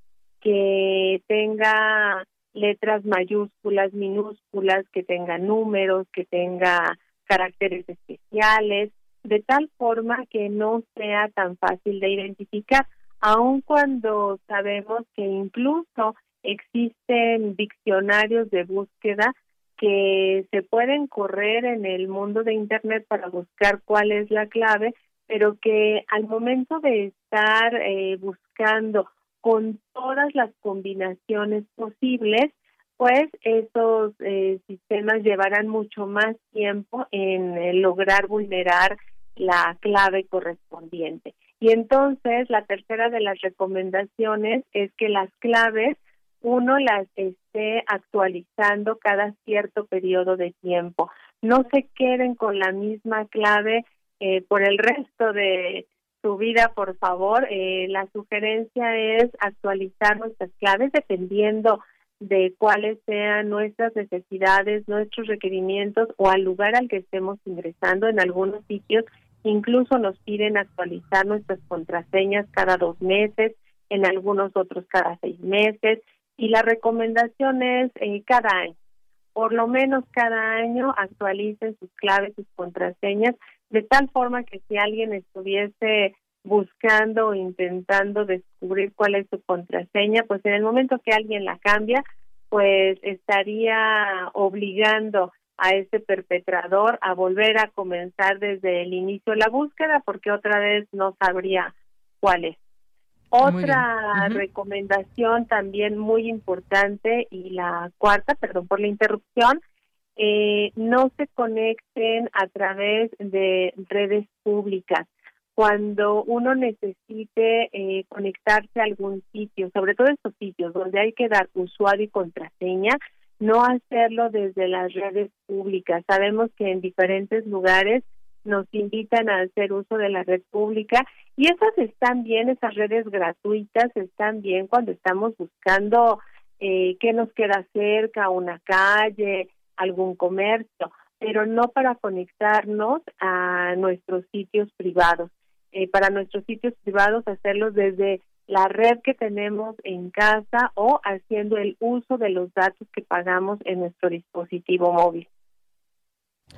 K: que tenga letras mayúsculas, minúsculas, que tenga números, que tenga caracteres especiales, de tal forma que no sea tan fácil de identificar aun cuando sabemos que incluso existen diccionarios de búsqueda que se pueden correr en el mundo de Internet para buscar cuál es la clave, pero que al momento de estar eh, buscando con todas las combinaciones posibles, pues esos eh, sistemas llevarán mucho más tiempo en eh, lograr vulnerar la clave correspondiente. Y entonces la tercera de las recomendaciones es que las claves uno las esté actualizando cada cierto periodo de tiempo. No se queden con la misma clave eh, por el resto de su vida, por favor. Eh, la sugerencia es actualizar nuestras claves dependiendo de cuáles sean nuestras necesidades, nuestros requerimientos o al lugar al que estemos ingresando. En algunos sitios Incluso nos piden actualizar nuestras contraseñas cada dos meses, en algunos otros cada seis meses, y la recomendación es eh, cada año. Por lo menos cada año actualicen sus claves, sus contraseñas, de tal forma que si alguien estuviese buscando o intentando descubrir cuál es su contraseña, pues en el momento que alguien la cambia, pues estaría obligando a ese perpetrador a volver a comenzar desde el inicio la búsqueda porque otra vez no sabría cuál es. Otra recomendación también muy importante y la cuarta, perdón por la interrupción, eh, no se conecten a través de redes públicas. Cuando uno necesite eh, conectarse a algún sitio, sobre todo estos sitios donde hay que dar usuario y contraseña, no hacerlo desde las redes públicas. Sabemos que en diferentes lugares nos invitan a hacer uso de la red pública y esas están bien, esas redes gratuitas están bien cuando estamos buscando eh, qué nos queda cerca, una calle, algún comercio, pero no para conectarnos a nuestros sitios privados. Eh, para nuestros sitios privados hacerlos desde la red que tenemos en casa o haciendo el uso de los datos que pagamos en nuestro dispositivo móvil.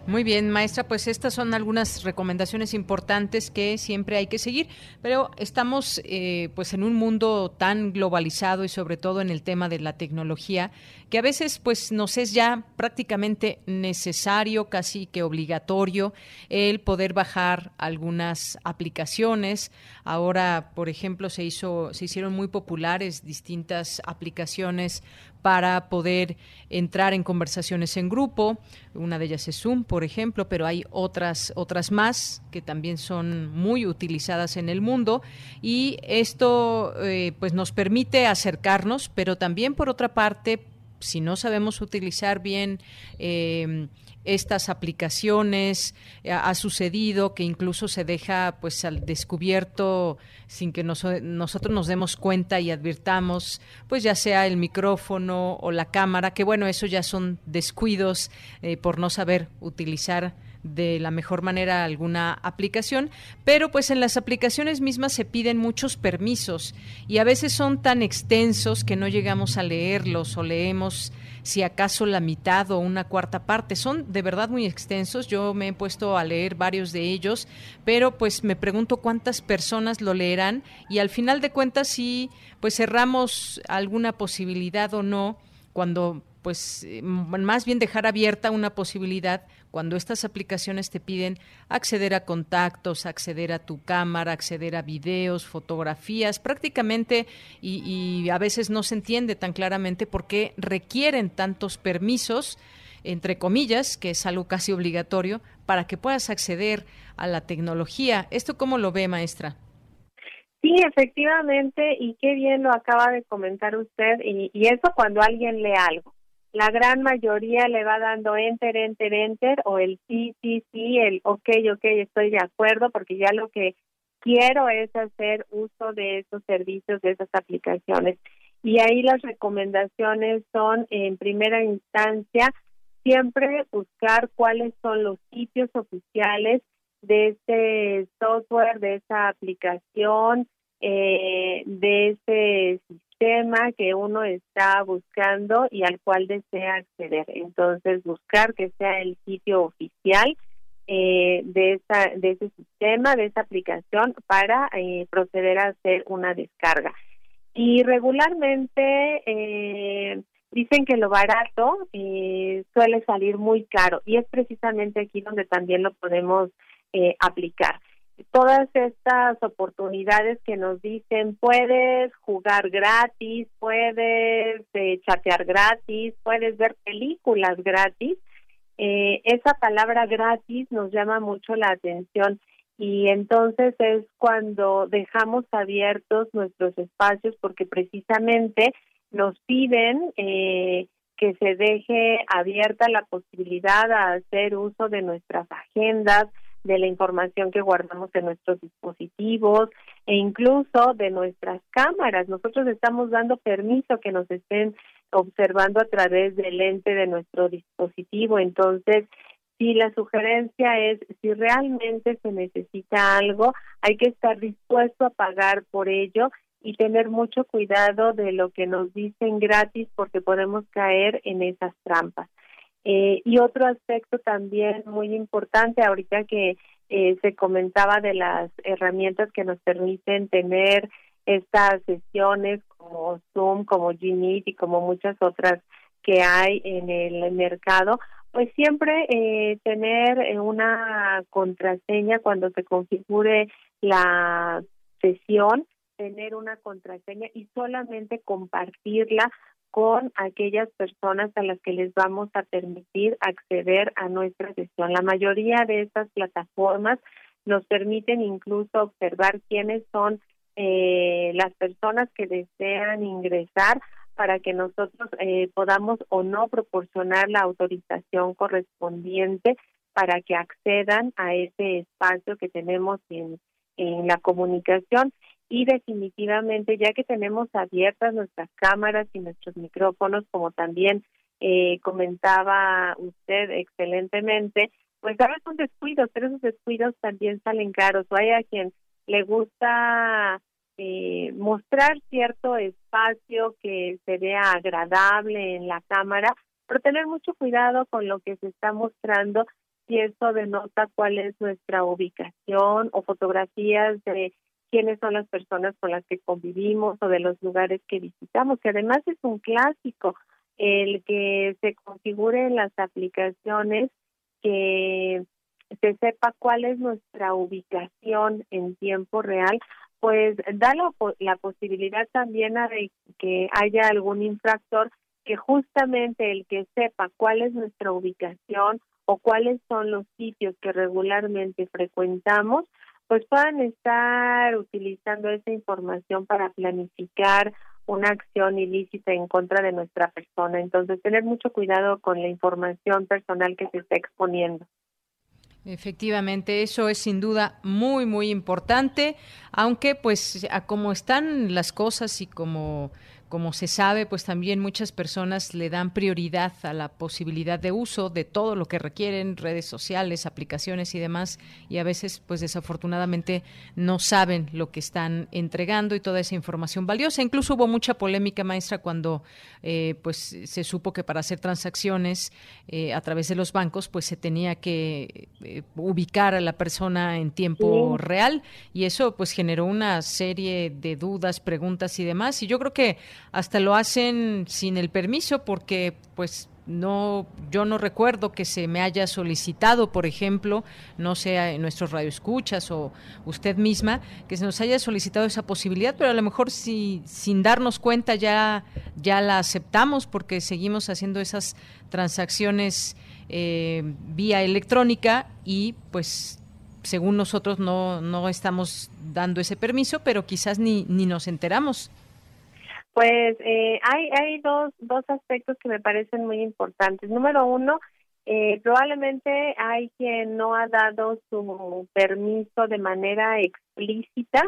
A: Muy bien, maestra, pues estas son algunas recomendaciones importantes que siempre hay que seguir, pero estamos eh, pues en un mundo tan globalizado y sobre todo en el tema de la tecnología que a veces pues nos es ya prácticamente necesario, casi que obligatorio, el poder bajar algunas aplicaciones. Ahora, por ejemplo, se hizo, se hicieron muy populares distintas aplicaciones para poder entrar en conversaciones en grupo. Una de ellas es Zoom, por ejemplo, pero hay otras, otras más que también son muy utilizadas en el mundo. Y esto eh, pues nos permite acercarnos, pero también por otra parte, si no sabemos utilizar bien eh, estas aplicaciones, eh, ha sucedido que incluso se deja pues al descubierto sin que nosotros nos demos cuenta y advirtamos, pues ya sea el micrófono o la cámara, que bueno, eso ya son descuidos eh, por no saber utilizar de la mejor manera alguna aplicación, pero pues en las aplicaciones mismas se piden muchos permisos y a veces son tan extensos que no llegamos a leerlos o leemos si acaso la mitad o una cuarta parte. Son de verdad muy extensos. Yo me he puesto a leer varios de ellos, pero pues me pregunto cuántas personas lo leerán y al final de cuentas si pues cerramos alguna posibilidad o no cuando pues eh, más bien dejar abierta una posibilidad cuando estas aplicaciones te piden acceder a contactos, acceder a tu cámara, acceder a videos, fotografías, prácticamente, y, a veces no se entiende tan claramente por qué requieren tantos permisos, entre comillas, que es algo casi obligatorio, para que puedas acceder a la tecnología. ¿Esto cómo lo ve, maestra?
K: Sí, efectivamente, y qué bien lo acaba de comentar usted, y, y eso cuando alguien lee algo la gran mayoría le va dando enter, enter, enter o el sí, sí, sí, el ok, ok, estoy de acuerdo porque ya lo que quiero es hacer uso de esos servicios, de esas aplicaciones. Y ahí las recomendaciones son, en primera instancia, siempre buscar cuáles son los sitios oficiales de este software, de esa aplicación, eh, de ese tema que uno está buscando y al cual desea acceder. Entonces, buscar que sea el sitio oficial eh, de, esa, de ese sistema, de esa aplicación, para eh, proceder a hacer una descarga. Y regularmente eh, dicen que lo barato suele salir muy caro y es precisamente aquí donde también lo podemos aplicar todas estas oportunidades que nos dicen puedes jugar gratis, puedes eh, chatear gratis, puedes ver películas gratis, eh, esa palabra gratis nos llama mucho la atención y entonces es cuando dejamos abiertos nuestros espacios porque precisamente nos piden eh, que se deje abierta la posibilidad a hacer uso de nuestras agendas, de la información que guardamos en nuestros dispositivos e incluso de nuestras cámaras. Nosotros estamos dando permiso que nos estén observando a través del lente de nuestro dispositivo. Entonces, si la sugerencia es, si realmente se necesita algo, hay que estar dispuesto a pagar por ello y tener mucho cuidado de lo que nos dicen gratis porque podemos caer en esas trampas. Eh, y otro aspecto también muy importante, ahorita que eh, se comentaba de las herramientas que nos permiten tener estas sesiones como Zoom, como Gmeet y como muchas otras que hay en el mercado, pues siempre eh, tener una contraseña cuando se configure la sesión, tener una contraseña y solamente compartirla con aquellas personas a las que les vamos a permitir acceder a nuestra sesión. La mayoría de estas plataformas nos permiten incluso observar quiénes son eh, las personas que desean ingresar para que nosotros eh, podamos o no proporcionar la autorización correspondiente para que accedan a ese espacio que tenemos en, en la comunicación y definitivamente ya que tenemos abiertas nuestras cámaras y nuestros micrófonos como también eh, comentaba usted excelentemente pues a son descuidos pero esos descuidos también salen caros. O hay a quien le gusta eh, mostrar cierto espacio que se vea agradable en la cámara pero tener mucho cuidado con lo que se está mostrando si eso denota cuál es nuestra ubicación o fotografías de quiénes son las personas con las que convivimos o de los lugares que visitamos, que además es un clásico el que se configure en las aplicaciones que se sepa cuál es nuestra ubicación en tiempo real, pues da la, la posibilidad también de que haya algún infractor que justamente el que sepa cuál es nuestra ubicación o cuáles son los sitios que regularmente frecuentamos, pues puedan estar utilizando esa información para planificar una acción ilícita en contra de nuestra persona. Entonces, tener mucho cuidado con la información personal que se está exponiendo.
A: Efectivamente, eso es sin duda muy, muy importante, aunque pues a como están las cosas y como como se sabe, pues también muchas personas le dan prioridad a la posibilidad de uso de todo lo que requieren, redes sociales, aplicaciones y demás, y a veces, pues desafortunadamente, no saben lo que están entregando y toda esa información valiosa. Incluso hubo mucha polémica, maestra, cuando eh, pues se supo que para hacer transacciones eh, a través de los bancos, pues se tenía que eh, ubicar a la persona en tiempo real, y eso pues generó una serie de dudas, preguntas y demás. Y yo creo que hasta lo hacen sin el permiso porque pues no yo no recuerdo que se me haya solicitado, por ejemplo, no sea en nuestros radioescuchas o usted misma, que se nos haya solicitado esa posibilidad, pero a lo mejor si sin darnos cuenta ya ya la aceptamos porque seguimos haciendo esas transacciones eh, vía electrónica y pues según nosotros no no estamos dando ese permiso, pero quizás ni ni nos enteramos.
K: Pues eh, hay, hay dos, dos aspectos que me parecen muy importantes. Número uno, eh, probablemente hay quien no ha dado su permiso de manera explícita,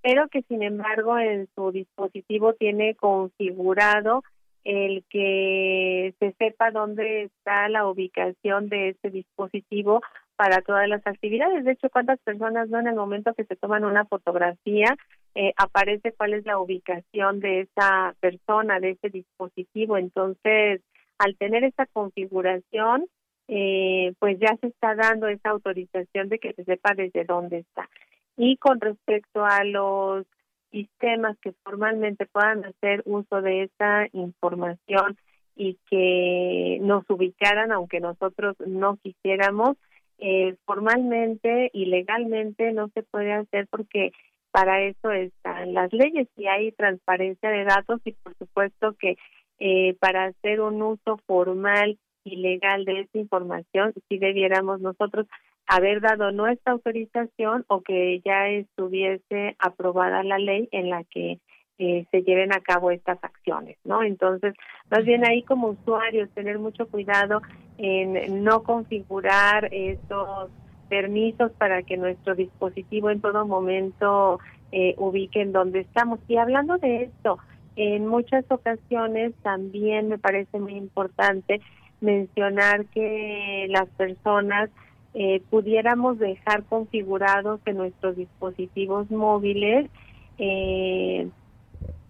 K: pero que sin embargo en su dispositivo tiene configurado el que se sepa dónde está la ubicación de ese dispositivo para todas las actividades. De hecho, cuántas personas no en el momento que se toman una fotografía eh, aparece cuál es la ubicación de esa persona, de ese dispositivo. Entonces, al tener esa configuración, eh, pues ya se está dando esa autorización de que se sepa desde dónde está. Y con respecto a los sistemas que formalmente puedan hacer uso de esa información y que nos ubicaran, aunque nosotros no quisiéramos, eh, formalmente y legalmente no se puede hacer porque para eso están las leyes y hay transparencia de datos y por supuesto que eh, para hacer un uso formal y legal de esa información si debiéramos nosotros haber dado nuestra autorización o que ya estuviese aprobada la ley en la que eh, se lleven a cabo estas acciones, ¿no? Entonces, más bien ahí como usuarios tener mucho cuidado en no configurar esos permisos para que nuestro dispositivo en todo momento eh, ubique en donde estamos. Y hablando de esto, en muchas ocasiones también me parece muy importante mencionar que las personas eh, pudiéramos dejar configurados en nuestros dispositivos móviles eh,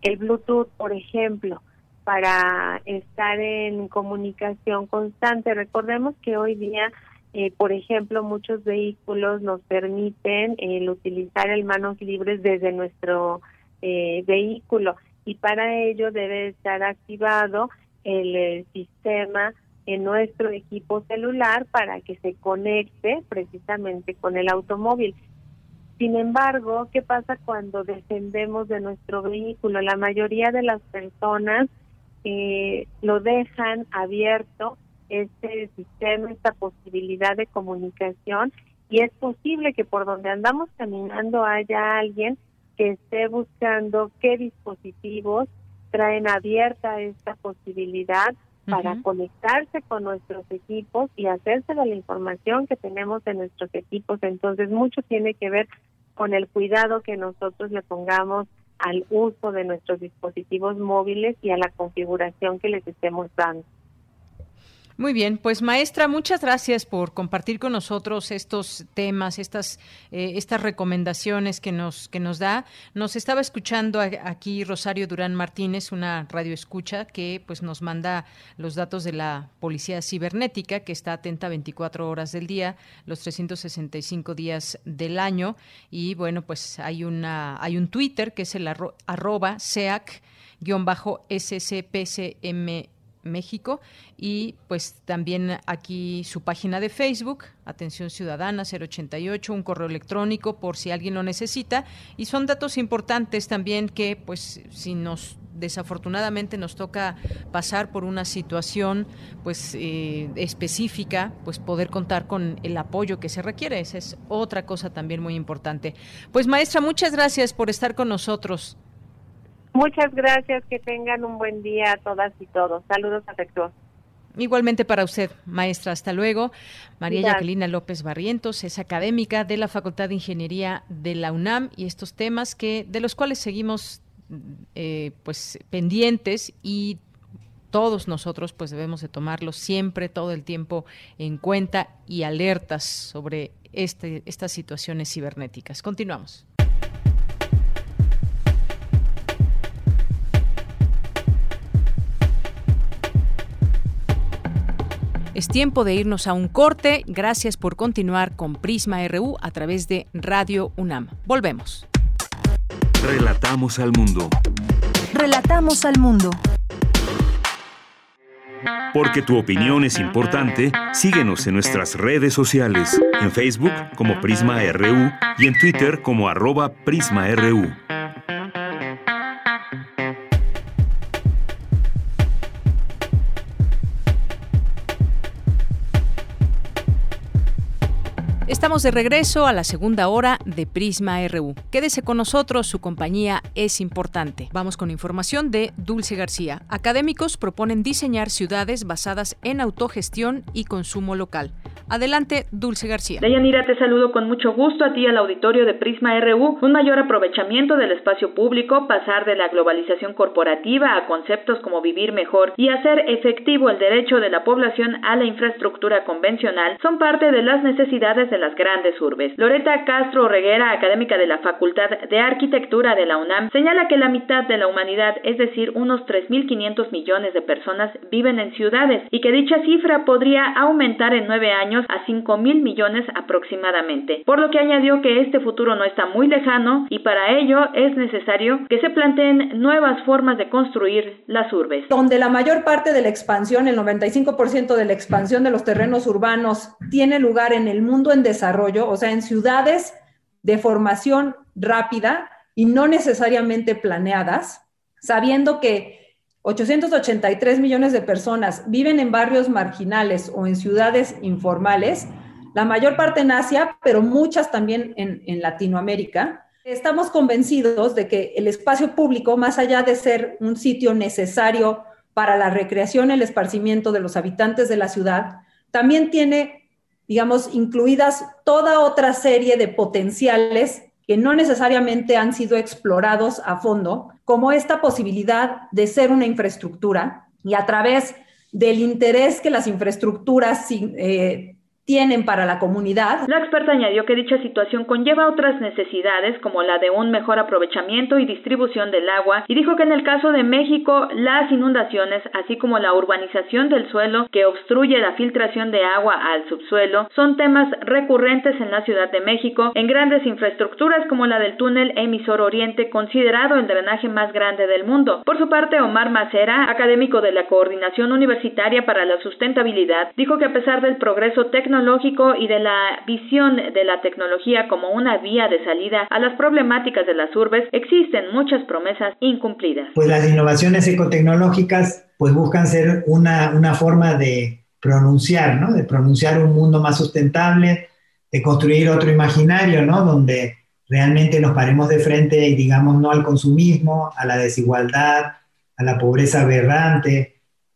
K: el Bluetooth, por ejemplo, para estar en comunicación constante. Recordemos que hoy día eh, por ejemplo, muchos vehículos nos permiten el utilizar el manos libres desde nuestro eh, vehículo y para ello debe estar activado el, sistema en nuestro equipo celular para que se conecte precisamente con el automóvil. Sin embargo, ¿qué pasa cuando descendemos de nuestro vehículo? La mayoría de las personas eh, lo dejan abierto este sistema, esta posibilidad de comunicación y es posible que por donde andamos caminando haya alguien que esté buscando qué dispositivos traen abierta esta posibilidad para conectarse con nuestros equipos y hacerse de la información que tenemos de nuestros equipos. Entonces, mucho tiene que ver con el cuidado que nosotros le pongamos al uso de nuestros dispositivos móviles y a la configuración que les estemos dando.
A: Muy bien, pues maestra, muchas gracias por compartir con nosotros estos temas, estas eh, estas recomendaciones que nos que nos da. Nos estaba escuchando aquí Rosario Durán Martínez, una radio escucha que pues nos manda los datos de la policía cibernética que está atenta 24 horas del día, los 365 días del año y bueno pues hay una hay un Twitter que es el arroba seac SCPCM México. Y pues también aquí su página de Facebook, Atención Ciudadana 088, un correo electrónico por si alguien lo necesita. Y son datos importantes también que pues si nos desafortunadamente nos toca pasar por una situación pues eh, específica pues poder contar con el apoyo que se requiere. Esa es otra cosa también muy importante. Pues maestra muchas gracias por estar con nosotros
K: Muchas gracias, que tengan un buen día a todas y todos. Saludos afectuosos.
A: Igualmente para usted, maestra. Hasta luego. María Jacquelina López Barrientos es académica de la Facultad de Ingeniería de la UNAM y estos temas que de los cuales seguimos eh, pues pendientes y todos nosotros pues debemos de tomarlos siempre todo el tiempo en cuenta y alertas sobre este, estas situaciones cibernéticas. Continuamos. Es tiempo de irnos a un corte. Gracias por continuar con Prisma RU a través de Radio UNAM. Volvemos.
B: Relatamos al mundo.
C: Relatamos al mundo.
B: Porque tu opinión es importante, síguenos en nuestras redes sociales, en Facebook como Prisma RU y en Twitter como arroba PrismaRU.
A: Estamos de regreso a la segunda hora de Prisma RU. Quédese con nosotros, su compañía es importante. Vamos con información de Dulce García. Académicos proponen diseñar ciudades basadas en autogestión y consumo local. Adelante, Dulce García.
L: Deyanira, te saludo con mucho gusto a ti al auditorio de Prisma RU. Un mayor aprovechamiento del espacio público, pasar de la globalización corporativa a conceptos como vivir mejor y hacer efectivo el derecho de la población a la infraestructura convencional son parte de las necesidades de las grandes urbes. Loreta Castro Reguera, académica de la Facultad de Arquitectura de la UNAM, señala que la mitad de la humanidad, es decir, unos 3.500 millones de personas, viven en ciudades y que dicha cifra podría aumentar en nueve años a 5 mil millones aproximadamente, por lo que añadió que este futuro no está muy lejano y para ello es necesario que se planteen nuevas formas de construir las urbes.
M: Donde la mayor parte de la expansión, el 95% de la expansión de los terrenos urbanos tiene lugar en el mundo en desarrollo, o sea, en ciudades de formación rápida y no necesariamente planeadas, sabiendo que 883 millones de personas viven en barrios marginales o en ciudades informales, la mayor parte en Asia, pero muchas también en, Latinoamérica. Estamos convencidos de que el espacio público, más allá de ser un sitio necesario para la recreación y el esparcimiento de los habitantes de la ciudad, también tiene, digamos, incluidas toda otra serie de potenciales que no necesariamente han sido explorados a fondo, como esta posibilidad de ser una infraestructura y a través del interés que las infraestructuras eh, tienen para la comunidad.
L: La experta añadió que dicha situación conlleva otras necesidades como la de un mejor aprovechamiento y distribución del agua y dijo que en el caso de México las inundaciones así como la urbanización del suelo que obstruye la filtración de agua al subsuelo son temas recurrentes en la Ciudad de México en grandes infraestructuras como la del túnel emisor oriente considerado el drenaje más grande del mundo. Por su parte Omar Macera, académico de la Coordinación Universitaria para la Sustentabilidad, dijo que a pesar del progreso tecnológico tecnológico y de la visión de la tecnología como una vía de salida a las problemáticas de las urbes, existen muchas promesas incumplidas.
N: Pues las innovaciones ecotecnológicas pues buscan ser una, una forma de pronunciar, ¿no? De pronunciar un mundo más sustentable, de construir otro imaginario, ¿no? Donde realmente nos paremos de frente y digamos no al consumismo, a la desigualdad, a la pobreza aberrante,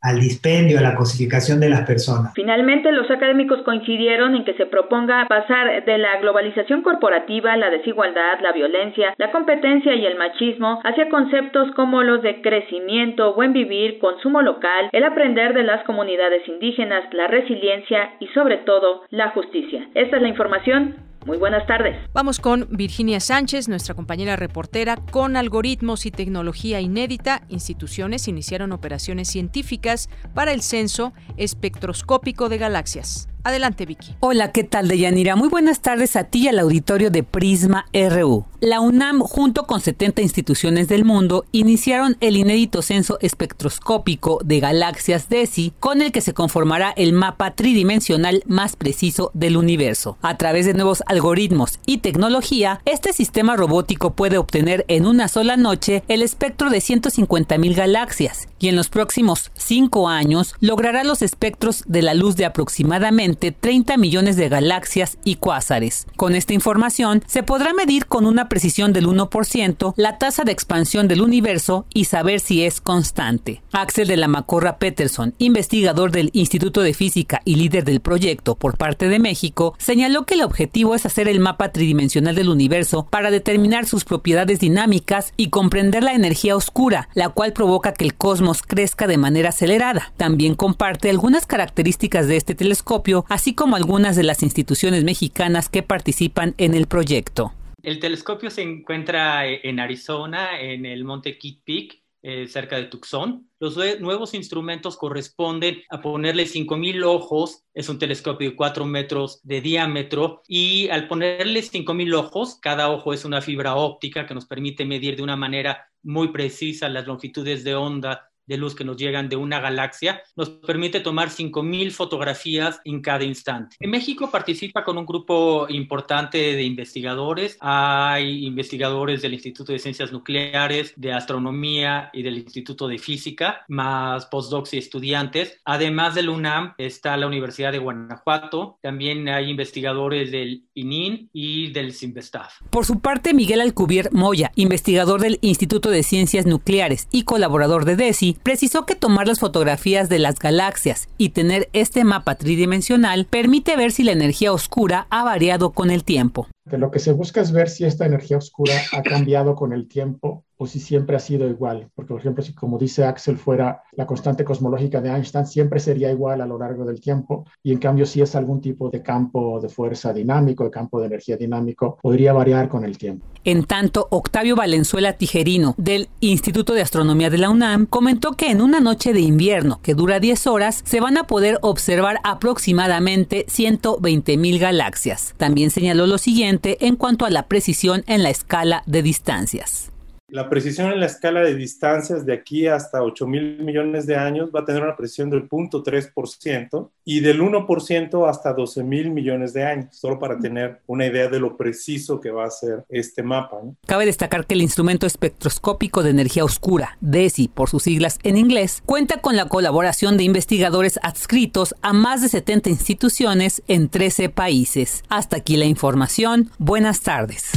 N: al dispendio, a la cosificación de las personas.
L: Finalmente, los académicos coincidieron en que se proponga pasar de la globalización corporativa, la desigualdad, la violencia, la competencia y el machismo hacia conceptos como los de crecimiento, buen vivir, consumo local, el aprender de las comunidades indígenas, la resiliencia y sobre todo la justicia. Esta es la información. Muy buenas tardes.
A: Vamos con Virginia Sánchez, nuestra compañera reportera. Con algoritmos y tecnología inédita, instituciones iniciaron operaciones científicas para el censo espectroscópico de galaxias. Adelante, Vicky.
O: Hola, ¿qué tal, Deyanira? Muy buenas tardes a ti y al auditorio de Prisma RU. La UNAM, junto con 70 instituciones del mundo, iniciaron el inédito censo espectroscópico de galaxias DESI, con el que se conformará el mapa tridimensional más preciso del universo. A través de nuevos algoritmos y tecnología, este sistema robótico puede obtener en una sola noche el espectro de 150.000 galaxias y en los próximos cinco años logrará los espectros de la luz de aproximadamente 30 millones de galaxias y cuásares. Con esta información se podrá medir con una precisión del 1% la tasa de expansión del universo y saber si es constante. Axel de la Macorra Peterson, investigador del Instituto de Física y líder del proyecto por parte de México, señaló que el objetivo es hacer el mapa tridimensional del universo para determinar sus propiedades dinámicas y comprender la energía oscura, la cual provoca que el cosmos crezca de manera acelerada. También comparte algunas características de este telescopio así como algunas de las instituciones mexicanas que participan en el proyecto.
P: El telescopio se encuentra eh, en Arizona, en el monte Kitt Peak, eh, cerca de Tucson. Los nuevos instrumentos corresponden a ponerle 5.000 ojos, es un telescopio de 4 metros de diámetro, y al ponerle 5.000 ojos, cada ojo es una fibra óptica que nos permite medir de una manera muy precisa las longitudes de onda de luz que nos llegan de una galaxia, nos permite tomar 5.000 fotografías en cada instante. En México participa con un grupo importante de investigadores. Hay investigadores del Instituto de Ciencias Nucleares, de Astronomía y del Instituto de Física, más postdocs y estudiantes. Además del UNAM está la Universidad de Guanajuato. También hay investigadores del ININ y del CIMBESTAF.
O: Por su parte, Miguel Alcubier Moya, investigador del Instituto de Ciencias Nucleares y colaborador de DESI, precisó que tomar las fotografías de las galaxias y tener este mapa tridimensional permite ver si la energía oscura ha variado con el tiempo.
F: lo que se busca es ver si esta energía oscura ha cambiado con el tiempo o si siempre ha sido igual. Porque, por ejemplo, si como dice Axel fuera la constante cosmológica de Einstein, siempre sería igual a lo largo del tiempo. Y en cambio, si es algún tipo de campo de fuerza dinámico, de campo de energía dinámico, podría variar con el tiempo.
O: En tanto, Octavio Valenzuela Tijerino, del Instituto de Astronomía de la UNAM, comentó que en una noche de invierno que dura 10 horas, se van a poder observar aproximadamente 120 mil galaxias. También señaló lo siguiente en cuanto a la precisión en la escala de distancias.
Q: La precisión en la escala de distancias de aquí hasta 8 mil millones de años va a tener una precisión del 0.3% y del 1% hasta 12 mil millones de años, solo para tener una idea de lo preciso que va a ser este mapa.
O: Cabe destacar que el instrumento espectroscópico de energía oscura, DESI por sus siglas en inglés, cuenta con la colaboración de investigadores adscritos a más de 70 instituciones en 13 países. Hasta aquí la información. Buenas tardes.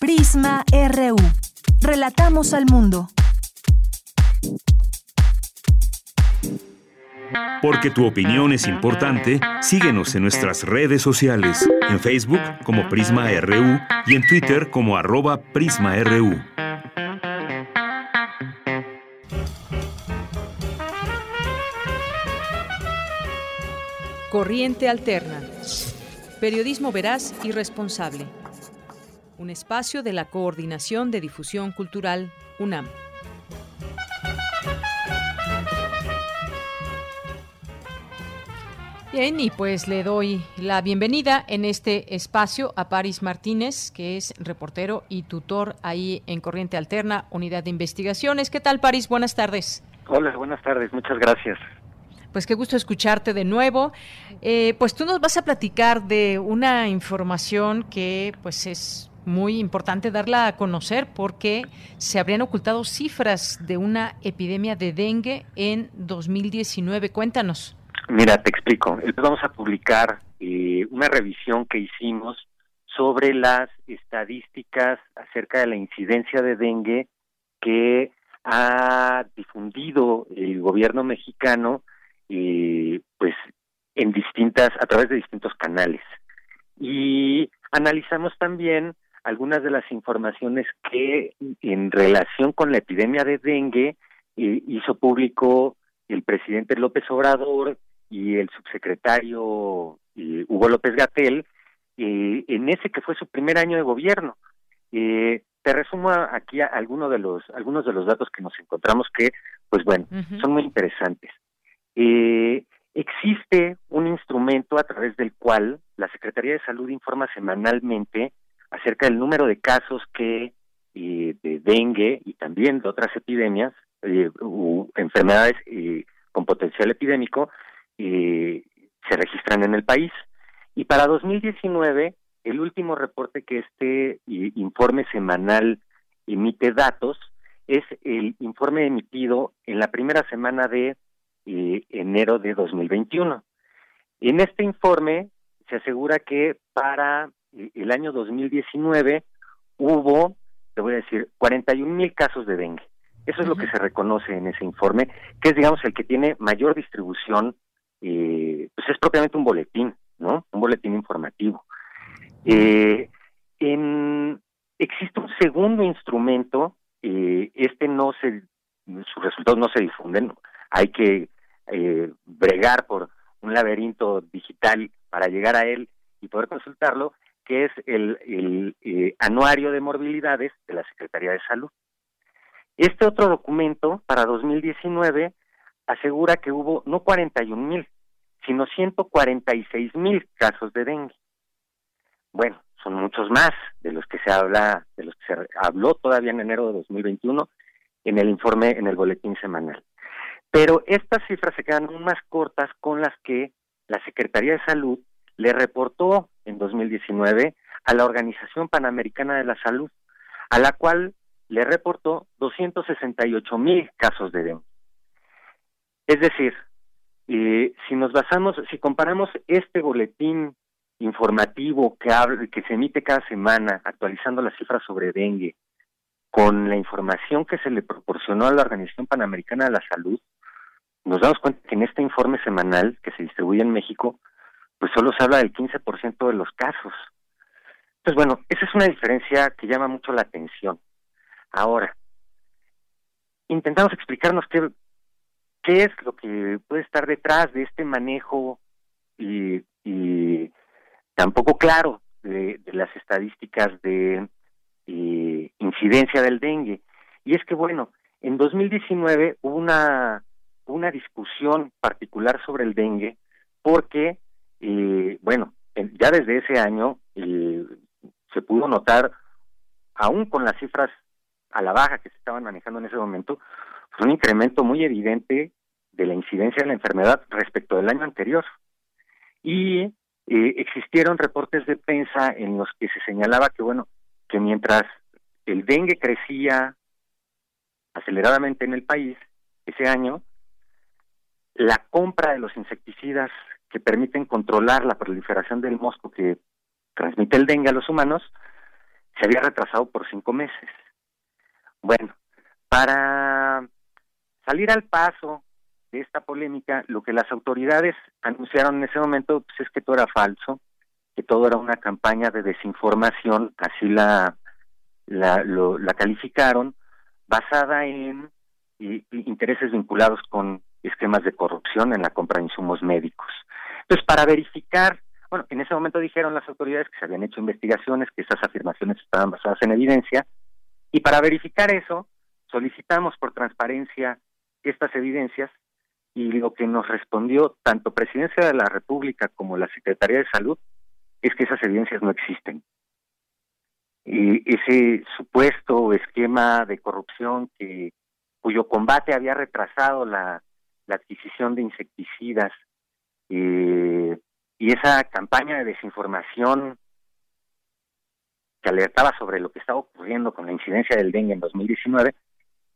C: Prisma RU. Relatamos al mundo.
B: Porque tu opinión es importante, síguenos en nuestras redes sociales, en Facebook como Prisma RU y en Twitter como arroba PrismaRU.
A: Corriente Alterna. Periodismo veraz y responsable un espacio de la Coordinación de Difusión Cultural UNAM. Bien, y pues le doy la bienvenida en este espacio a Paris Martínez, que es reportero y tutor ahí en Corriente Alterna, Unidad de Investigaciones. ¿Qué tal, Paris? Buenas tardes.
R: Hola, buenas tardes, muchas gracias.
A: Pues qué gusto escucharte de nuevo. Eh, pues tú nos vas a platicar de una información que pues es muy importante darla a conocer porque se habrían ocultado cifras de una epidemia de dengue en 2019. Cuéntanos.
R: Mira, te explico. Vamos a publicar eh, una revisión que hicimos sobre las estadísticas acerca de la incidencia de dengue que ha difundido el gobierno mexicano eh, pues en distintas a través de distintos canales y analizamos también algunas de las informaciones que en relación con la epidemia de dengue eh, hizo público el presidente López Obrador y el subsecretario eh, Hugo López Gatel eh, en ese que fue su primer año de gobierno. te resumo aquí algunos de los algunos de los datos que nos encontramos que, pues bueno, son muy interesantes. existe un instrumento a través del cual la Secretaría de Salud informa semanalmente acerca del número de casos que eh, de dengue y también de otras epidemias eh, u enfermedades eh, con potencial epidémico se registran en el país. Y para 2019, el último reporte que este informe semanal emite datos es el informe emitido en la primera semana de enero de 2021. En este informe se asegura que para el año 2019 hubo, te voy a decir, 41 mil casos de dengue. Eso es lo que se reconoce en ese informe, que es, digamos, el que tiene mayor distribución, eh, pues es propiamente un boletín, ¿no? Un boletín informativo. Eh, en, existe un segundo instrumento, eh, este no se, sus resultados no se difunden, hay que eh, bregar por un laberinto digital para llegar a él y poder consultarlo, que es el, eh, anuario de morbilidades de la Secretaría de Salud. Este otro documento para 2019 asegura que hubo no 41 mil, sino 146 mil casos de dengue. Bueno, son muchos más de los que se habla, de los que se habló todavía en enero de 2021 en el informe, en el boletín semanal. Pero estas cifras se quedan aún más cortas con las que la Secretaría de Salud le reportó en 2019 a la Organización Panamericana de la Salud, a la cual le reportó 268 mil casos de dengue. Es decir, eh, si nos basamos, si comparamos este boletín informativo que, que se emite cada semana actualizando las cifras sobre dengue con la información que se le proporcionó a la Organización Panamericana de la Salud, nos damos cuenta que en este informe semanal que se distribuye en México pues solo se habla del 15% de los casos. Entonces, bueno, esa es una diferencia que llama mucho la atención. Ahora, intentamos explicarnos qué, qué es lo que puede estar detrás de este manejo y, y tampoco claro de, las estadísticas de incidencia del dengue. Y es que, bueno, en 2019 hubo una, una discusión particular sobre el dengue porque y bueno, ya desde ese año se pudo notar, aún con las cifras a la baja que se estaban manejando en ese momento, un incremento muy evidente de la incidencia de la enfermedad respecto del año anterior. Y eh, existieron reportes de prensa en los que se señalaba que, bueno, que mientras el dengue crecía aceleradamente en el país ese año, la compra de los insecticidas que permiten controlar la proliferación del mosco que transmite el dengue a los humanos, se había retrasado por cinco meses. Bueno, para salir al paso de esta polémica, lo que las autoridades anunciaron en ese momento pues, es que todo era falso, que todo era una campaña de desinformación, así la, la, la calificaron, basada en intereses vinculados con esquemas de corrupción en la compra de insumos médicos. Entonces, para verificar, bueno, en ese momento dijeron las autoridades que se habían hecho investigaciones, que esas afirmaciones estaban basadas en evidencia, y para verificar eso, solicitamos por transparencia estas evidencias y lo que nos respondió tanto Presidencia de la República como la Secretaría de Salud es que esas evidencias no existen. Y ese supuesto esquema de corrupción que cuyo combate había retrasado la la adquisición de insecticidas eh, y esa campaña de desinformación que alertaba sobre lo que estaba ocurriendo con la incidencia del dengue en 2019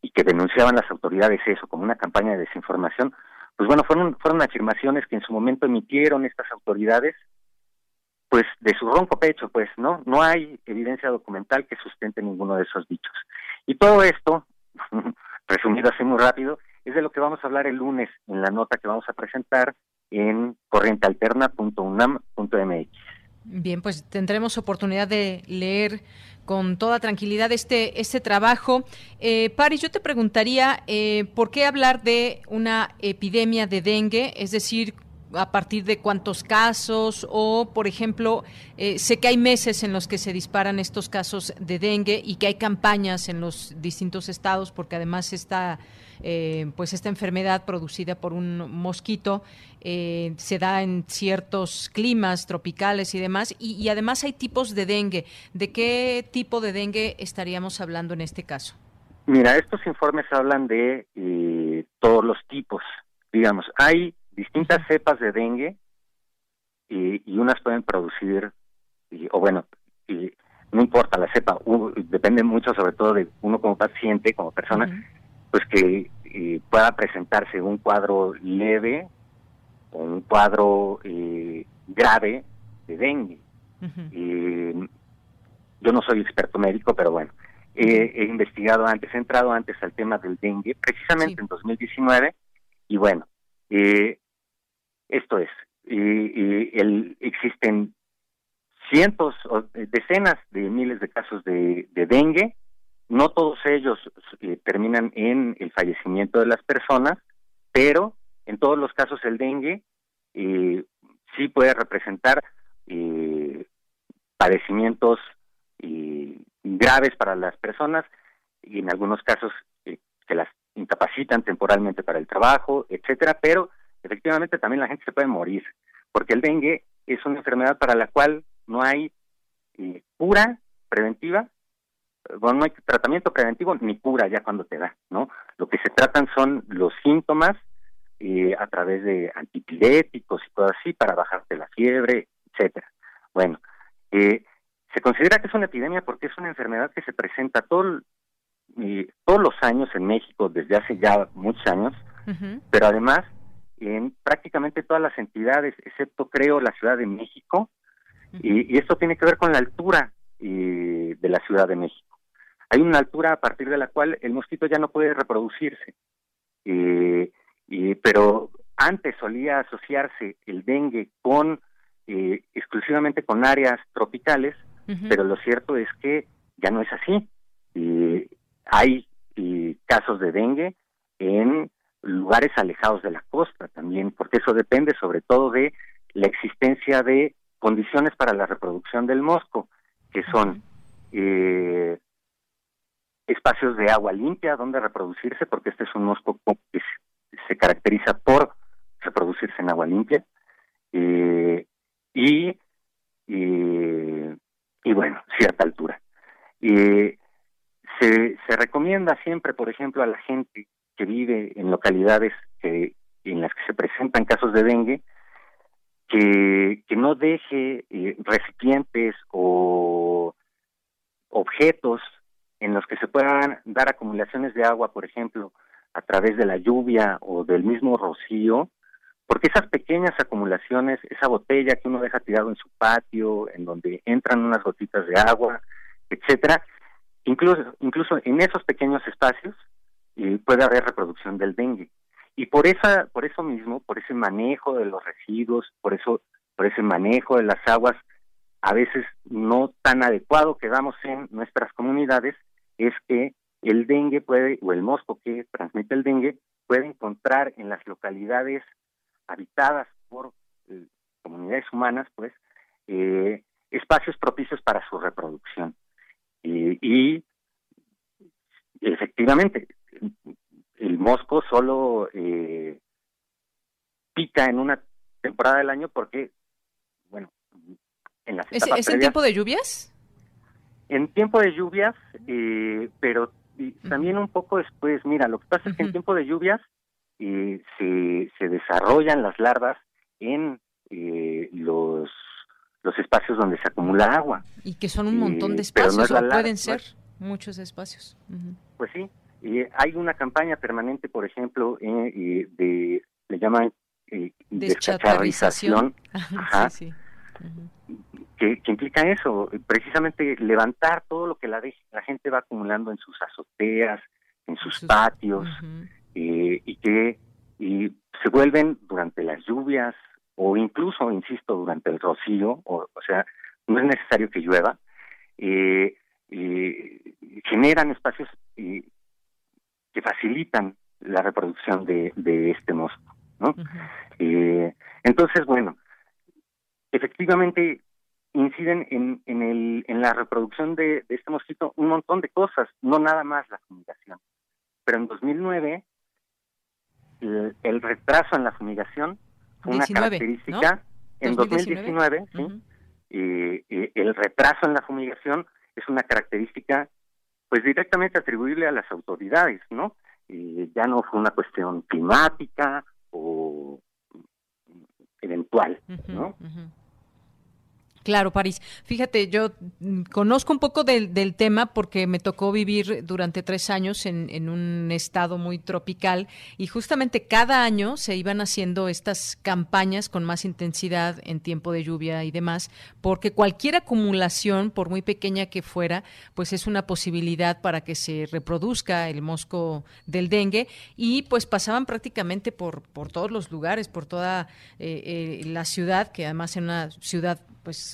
R: y que denunciaban las autoridades eso como una campaña de desinformación, pues bueno, fueron, fueron afirmaciones que en su momento emitieron estas autoridades, pues de su ronco pecho, pues, ¿no? No hay evidencia documental que sustente ninguno de esos dichos. Y todo esto, resumido así muy rápido, es de lo que vamos a hablar el lunes en la nota que vamos a presentar en corrientealterna.unam.mx.
A: Bien, pues tendremos oportunidad de leer con toda tranquilidad este, este trabajo. Eh, Paris, yo te preguntaría, eh, ¿por qué hablar de una epidemia de dengue? Es decir, a partir de cuántos casos o, por ejemplo, eh, sé que hay meses en los que se disparan estos casos de dengue y que hay campañas en los distintos estados porque además está eh, pues esta enfermedad producida por un mosquito eh, se da en ciertos climas tropicales y demás, y, además hay tipos de dengue. ¿De qué tipo de dengue estaríamos hablando en este caso?
R: Mira, estos informes hablan de eh, todos los tipos. Digamos, hay distintas cepas de dengue y, unas pueden producir, o bueno, no importa la cepa, depende mucho sobre todo de uno como paciente, como persona, pues que eh, pueda presentarse un cuadro leve o un cuadro eh, grave de dengue. Eh, yo no soy experto médico, pero bueno, he investigado antes, he entrado antes al tema del dengue, precisamente en 2019, y bueno, esto es, el, existen cientos o decenas de miles de casos de dengue, no todos ellos eh, terminan en el fallecimiento de las personas, pero en todos los casos el dengue eh, sí puede representar eh, padecimientos graves para las personas y en algunos casos que las incapacitan temporalmente para el trabajo, etcétera, pero efectivamente también la gente se puede morir, porque el dengue es una enfermedad para la cual no hay cura preventiva bueno, no hay tratamiento preventivo ni cura ya cuando te da, ¿no? Lo que se tratan son los síntomas eh, a través de antipiréticos y cosas así para bajarte la fiebre, etcétera. Bueno, eh, se considera que es una epidemia porque es una enfermedad que se presenta todo, eh, todos los años en México desde hace ya muchos años, pero además en prácticamente todas las entidades, excepto creo la Ciudad de México, y, y, esto tiene que ver con la altura de la Ciudad de México hay una altura a partir de la cual el mosquito ya no puede reproducirse. Eh, pero antes solía asociarse el dengue con eh, exclusivamente con áreas tropicales, pero lo cierto es que ya no es así. hay casos de dengue en lugares alejados de la costa también, porque eso depende sobre todo de la existencia de condiciones para la reproducción del mosco, que son eh, espacios de agua limpia donde reproducirse, porque este es un mosco que se, caracteriza por reproducirse en agua limpia. Eh, y, y, bueno, cierta altura. se, se recomienda siempre, por ejemplo, a la gente que vive en localidades en las que se presentan casos de dengue, que, que no deje eh, recipientes o objetos en los que se puedan dar acumulaciones de agua, por ejemplo, a través de la lluvia o del mismo rocío, porque esas pequeñas acumulaciones, esa botella que uno deja tirado en su patio, en donde entran unas gotitas de agua, etcétera, incluso, incluso en esos pequeños espacios puede haber reproducción del dengue. Y por esa, por eso mismo, por ese manejo de los residuos, por eso, por ese manejo de las aguas, a veces no tan adecuado que damos en nuestras comunidades, es que el dengue puede, o el mosco que transmite el dengue, puede encontrar en las localidades habitadas por eh, comunidades humanas, pues, eh, espacios propicios para su reproducción. y efectivamente, el mosco solo eh, pica en una temporada del año porque, bueno,
A: en las ¿Es, ¿es en tiempo de lluvias?
R: En tiempo de lluvias, eh, pero también un poco después, mira, lo que pasa es que en tiempo de lluvias eh, se, se desarrollan las larvas en eh, los los espacios donde se acumula agua.
A: Y que son un montón de espacios, o pueden ser muchos espacios.
R: Pues sí, hay una campaña permanente, por ejemplo, de, le llaman eh, deschatarrización, que, implica eso, precisamente levantar todo lo que la, la gente va acumulando en sus azoteas, en sus, patios, eh, y que y se vuelven durante las lluvias o incluso, insisto, durante el rocío, o, o sea, no es necesario que llueva, eh, generan espacios que facilitan la reproducción de, de este mosco. ¿no? Eh, entonces, bueno, efectivamente inciden en, en, el, en la reproducción de, este mosquito un montón de cosas, no nada más la fumigación. Pero en 2009, el, retraso en la fumigación fue una característica. En 2019, ¿sí? el retraso en la fumigación es una característica pues directamente atribuible a las autoridades, ¿no? ya no fue una cuestión climática o eventual, ¿no?
A: Claro, París. Fíjate, yo mm, conozco un poco del, tema porque me tocó vivir durante tres años en, en, un estado muy tropical y justamente cada año se iban haciendo estas campañas con más intensidad en tiempo de lluvia y demás, porque cualquier acumulación, por muy pequeña que fuera, pues es una posibilidad para que se reproduzca el mosco del dengue y pues pasaban prácticamente por, por todos los lugares, por toda eh, eh, la ciudad, que además es una ciudad pues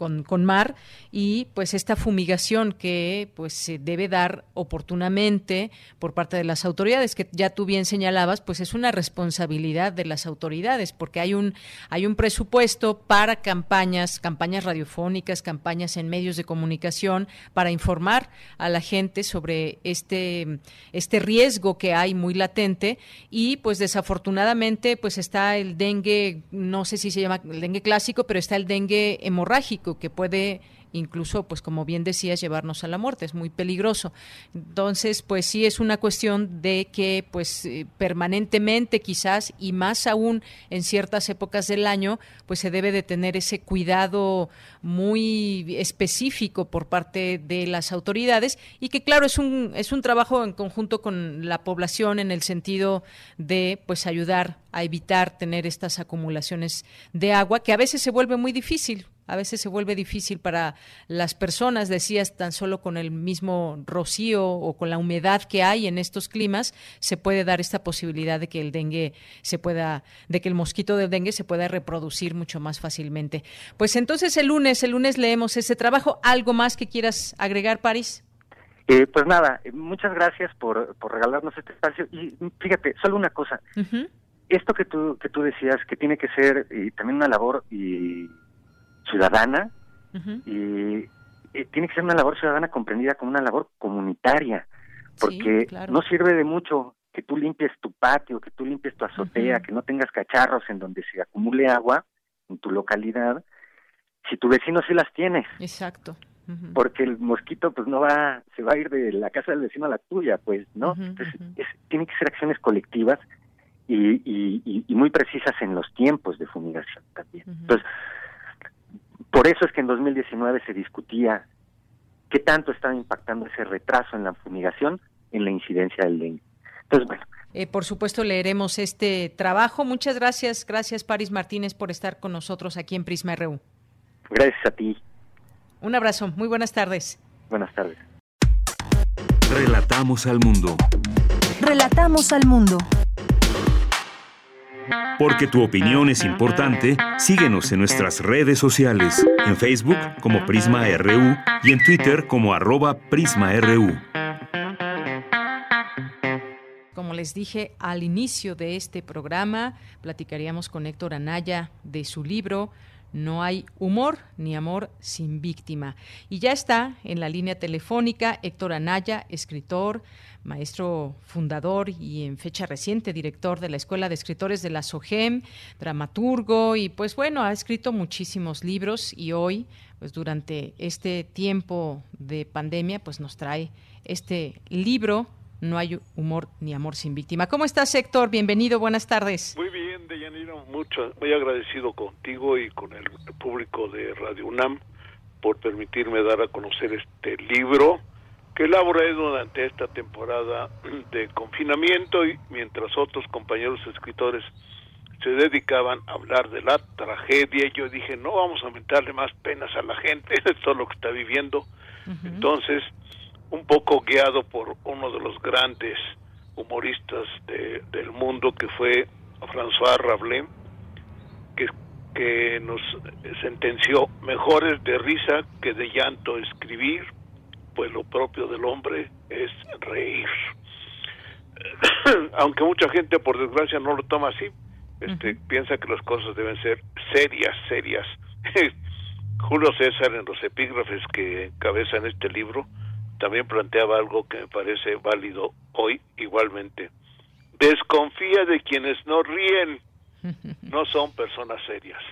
A: con, con, mar y pues esta fumigación que pues se debe dar oportunamente por parte de las autoridades que ya tú bien señalabas pues es una responsabilidad de las autoridades porque hay un hay un presupuesto para campañas campañas radiofónicas campañas en medios de comunicación para informar a la gente sobre este este riesgo que hay muy latente y pues desafortunadamente pues está el dengue no sé si se llama el dengue clásico pero está el dengue hemorrágico que puede incluso, pues como bien decías, llevarnos a la muerte, es muy peligroso. Entonces, pues sí es una cuestión de que, pues eh, permanentemente quizás, y más aún en ciertas épocas del año, pues se debe de tener ese cuidado muy específico por parte de las autoridades y que claro, es un, es un trabajo en conjunto con la población en el sentido de, pues ayudar a evitar tener estas acumulaciones de agua que a veces se vuelve muy difícil a veces se vuelve difícil para las personas, decías, tan solo con el mismo rocío o con la humedad que hay en estos climas, se puede dar esta posibilidad de que el dengue se pueda, de que el mosquito del dengue se pueda reproducir mucho más fácilmente. Pues entonces el lunes, el lunes leemos ese trabajo. ¿Algo más que quieras agregar, París?
R: Eh, pues nada, muchas gracias por, por, regalarnos este espacio. Y fíjate, solo una cosa. Esto que tú, que tú decías, que tiene que ser y también una labor y ciudadana y, tiene que ser una labor ciudadana comprendida como una labor comunitaria, porque no sirve de mucho que tú limpies tu patio, que tú limpies tu azotea, que no tengas cacharros en donde se acumule agua en tu localidad, si tu vecino sí las tiene.
A: Exacto.
R: Porque el mosquito pues no va, se va a ir de la casa del vecino a la tuya, pues, ¿no? Entonces, tiene que ser acciones colectivas y, y, y, muy precisas en los tiempos de fumigación también. Entonces, por eso es que en 2019 se discutía qué tanto estaba impactando ese retraso en la fumigación en la incidencia del dengue. Entonces, bueno.
A: Eh, por supuesto, leeremos este trabajo. Muchas gracias, gracias Paris Martínez por estar con nosotros aquí en Prisma RU.
R: Gracias a ti.
A: Un abrazo, muy buenas tardes.
R: Buenas tardes.
B: Relatamos al mundo.
C: Relatamos al mundo.
B: Porque tu opinión es importante, síguenos en nuestras redes sociales, en Facebook como Prisma RU y en Twitter como arroba PrismaRU.
A: Como les dije al inicio de este programa, platicaríamos con Héctor Anaya de su libro no hay humor ni amor sin víctima. Y ya está en la línea telefónica Héctor Anaya, escritor, maestro fundador y en fecha reciente director de la Escuela de Escritores de la SOGEM, dramaturgo y pues bueno, ha escrito muchísimos libros y hoy, pues durante este tiempo de pandemia, pues nos trae este libro no hay humor ni amor sin víctima. ¿Cómo estás, Héctor? Bienvenido, buenas tardes.
S: Muy bien, Deyanira, mucho, muy agradecido contigo y con el público de Radio UNAM por permitirme dar a conocer este libro que elaboré durante esta temporada de confinamiento y mientras otros compañeros escritores se dedicaban a hablar de la tragedia, yo dije, no vamos a aumentarle más penas a la gente, esto es lo que está viviendo. Entonces, un poco guiado por uno de los grandes humoristas del mundo que fue François Rabelais, que, que nos sentenció mejores de risa que de llanto escribir, pues lo propio del hombre es reír. Aunque mucha gente por desgracia no lo toma así, este, piensa que las cosas deben ser serias, serias. Julio César en los epígrafes que encabezan este libro también planteaba algo que me parece válido hoy igualmente. Desconfía de quienes no ríen, no son personas serias.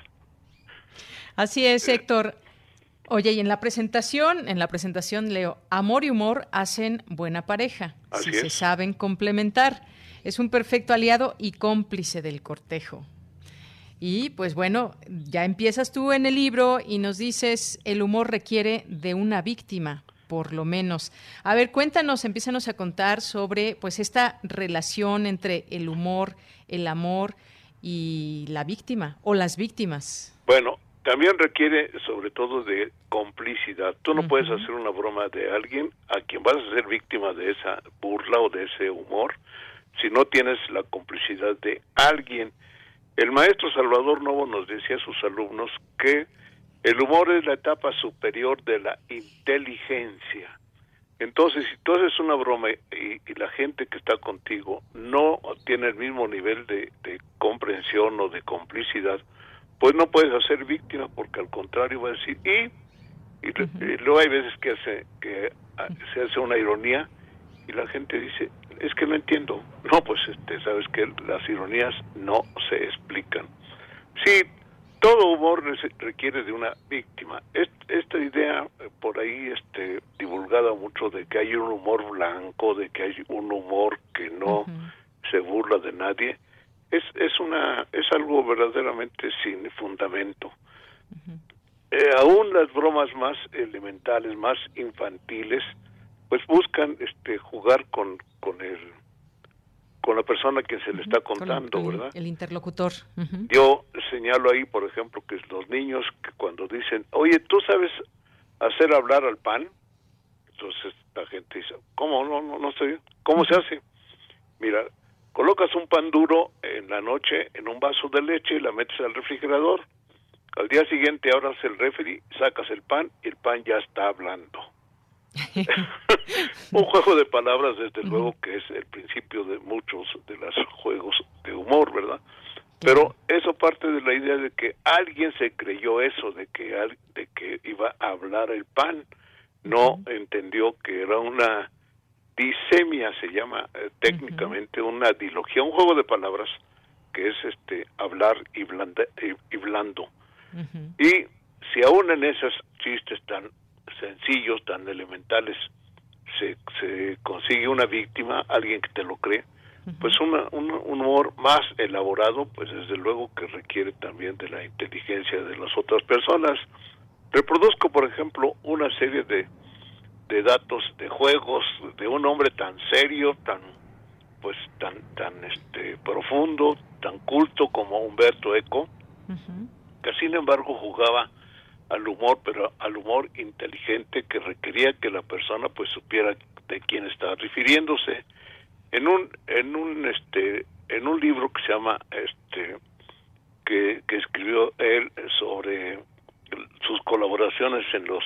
A: Así es, Héctor. Oye, y en la presentación, en la presentación leo, amor y humor hacen buena pareja, si se saben complementar. Es un perfecto aliado y cómplice del cortejo. Y pues bueno, ya empiezas tú en el libro y nos dices, el humor requiere de una víctima, por lo menos. A ver, cuéntanos, empiezanos a contar sobre pues esta relación entre el humor, el amor y la víctima o las víctimas.
S: Bueno, también requiere sobre todo de complicidad. Tú no puedes hacer una broma de alguien a quien vas a ser víctima de esa burla o de ese humor si no tienes la complicidad de alguien. El maestro Salvador Novo nos decía a sus alumnos que el humor es la etapa superior de la inteligencia. Entonces, si tú haces una broma y, la gente que está contigo no tiene el mismo nivel de, de comprensión o de complicidad, pues no puedes hacer víctima porque al contrario va a decir y y, luego hay veces que hace que ah, se hace una ironía y la gente dice es que no entiendo no pues este sabes que las ironías no se explican. Sí todo humor requiere de una víctima. Esta idea eh, por ahí este divulgada mucho de que hay un humor blanco de que hay un humor que no se burla de nadie es, es, una, es algo verdaderamente sin fundamento. Eh, aún las bromas más elementales, más infantiles, pues buscan este jugar con, con el con la persona que se le está contando, ¿verdad?
A: El interlocutor.
S: Yo señalo ahí, por ejemplo, que los niños que cuando dicen, oye, ¿tú sabes hacer hablar al pan? Entonces la gente dice, ¿cómo? No, no, no sé. ¿Cómo se hace? Mira, Colocas un pan duro en la noche en un vaso de leche y la metes al refrigerador. Al día siguiente abras el refri, sacas el pan y el pan ya está hablando. un juego de palabras, desde luego, que es el principio de muchos de los juegos de humor, ¿verdad? Pero eso parte de la idea de que alguien se creyó eso, de que, de que iba a hablar el pan. No entendió que era una disemia se llama eh, técnicamente una dilogía, un juego de palabras que es este hablar y, y, blando. Y si aún en esos chistes tan sencillos, tan elementales, se, se consigue una víctima, alguien que te lo cree, pues un, un, humor más elaborado, pues desde luego que requiere también de la inteligencia de las otras personas. Reproduzco, por ejemplo, una serie de de datos de juegos de un hombre tan serio, tan pues tan tan este profundo, tan culto como Humberto Eco, que sin embargo jugaba al humor, pero al humor inteligente que requería que la persona pues supiera de quién estaba refiriéndose. En un en un este en un libro que se llama este que, que escribió él sobre sus colaboraciones en los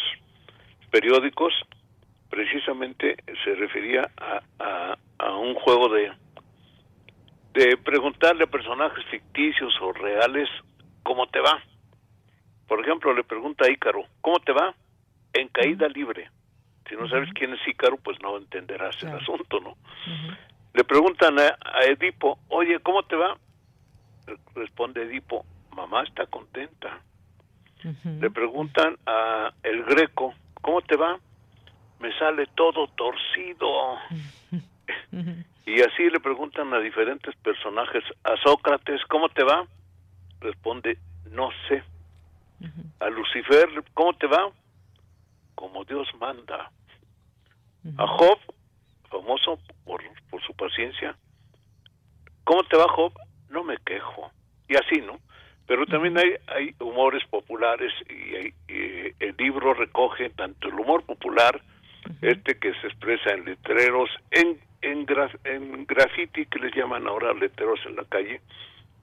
S: periódicos, precisamente se refería a, a, un juego de, de preguntarle a personajes ficticios o reales cómo te va. Por ejemplo, le pregunta a Ícaro, ¿cómo te va? En caída libre. Si no sabes quién es Ícaro, pues no entenderás el asunto, ¿no? Le preguntan a, a, Edipo, oye, ¿cómo te va? Responde Edipo, mamá está contenta. Le preguntan a el Greco, ¿cómo te va? me sale todo torcido. Y así le preguntan a diferentes personajes. A Sócrates, ¿cómo te va? Responde, no sé. A Lucifer, ¿cómo te va? Como Dios manda. A Job, famoso por, por su paciencia, ¿cómo te va Job? No me quejo. Y así, ¿no? Pero también hay, hay humores populares y, el libro recoge tanto el humor popular, este que se expresa en letreros, en, en, en graffiti que les llaman ahora letreros en la calle,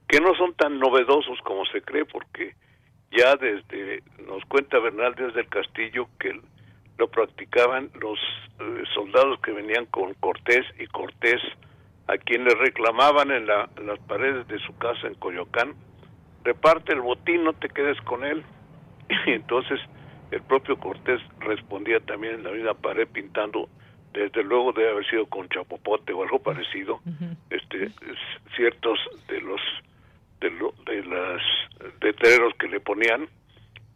S: que no son tan novedosos como se cree, porque ya desde, nos cuenta Bernal desde el Castillo que lo practicaban los eh, soldados que venían con Cortés y Cortés, a quien le reclamaban en, la, en las paredes de su casa en Coyoacán, reparte el botín, no te quedes con él. Y entonces el propio Cortés respondía también en la misma pared pintando, desde luego debe haber sido con chapopote o algo parecido, este ciertos de los de, lo, de las letreros que le ponían,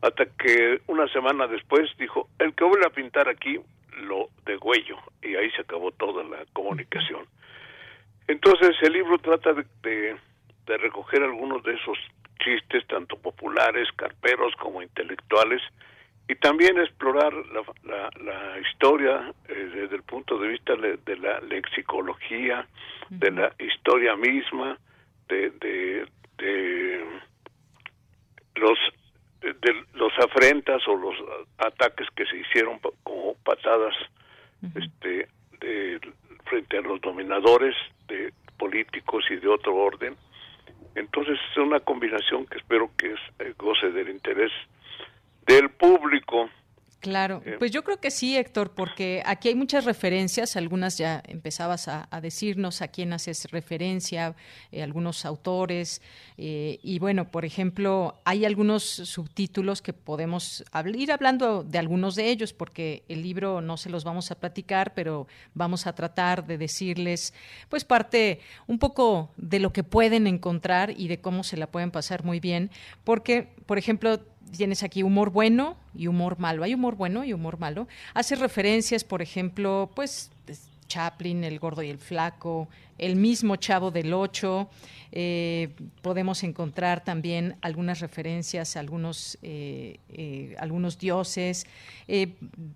S: hasta que una semana después dijo, el que vuelve a pintar aquí lo degüello, y ahí se acabó toda la comunicación. Entonces el libro trata de recoger algunos de esos chistes tanto populares, carperos como intelectuales, y también explorar la, la, historia eh, desde el punto de vista de, la lexicología, de la historia misma, de, de, los de los afrentas o los ataques que se hicieron como patadas este de, frente a los dominadores de políticos y de otro orden entonces es una combinación que espero que eh, goce del interés del público.
A: Claro, eh, pues yo creo que sí, Héctor, porque aquí hay muchas referencias, algunas ya empezabas a, decirnos a quién haces referencia, eh, algunos autores, eh, y bueno, por ejemplo, hay algunos subtítulos que podemos ir hablando de algunos de ellos, porque el libro no se los vamos a platicar, pero vamos a tratar de decirles, pues parte un poco de lo que pueden encontrar y de cómo se la pueden pasar muy bien, porque, por ejemplo, tienes aquí humor bueno y humor malo. Hay humor bueno y humor malo. Hace referencias, por ejemplo, pues Chaplin, El Gordo y el Flaco, el mismo Chavo del Ocho. Eh, podemos encontrar también algunas referencias a algunos, eh, eh, algunos dioses.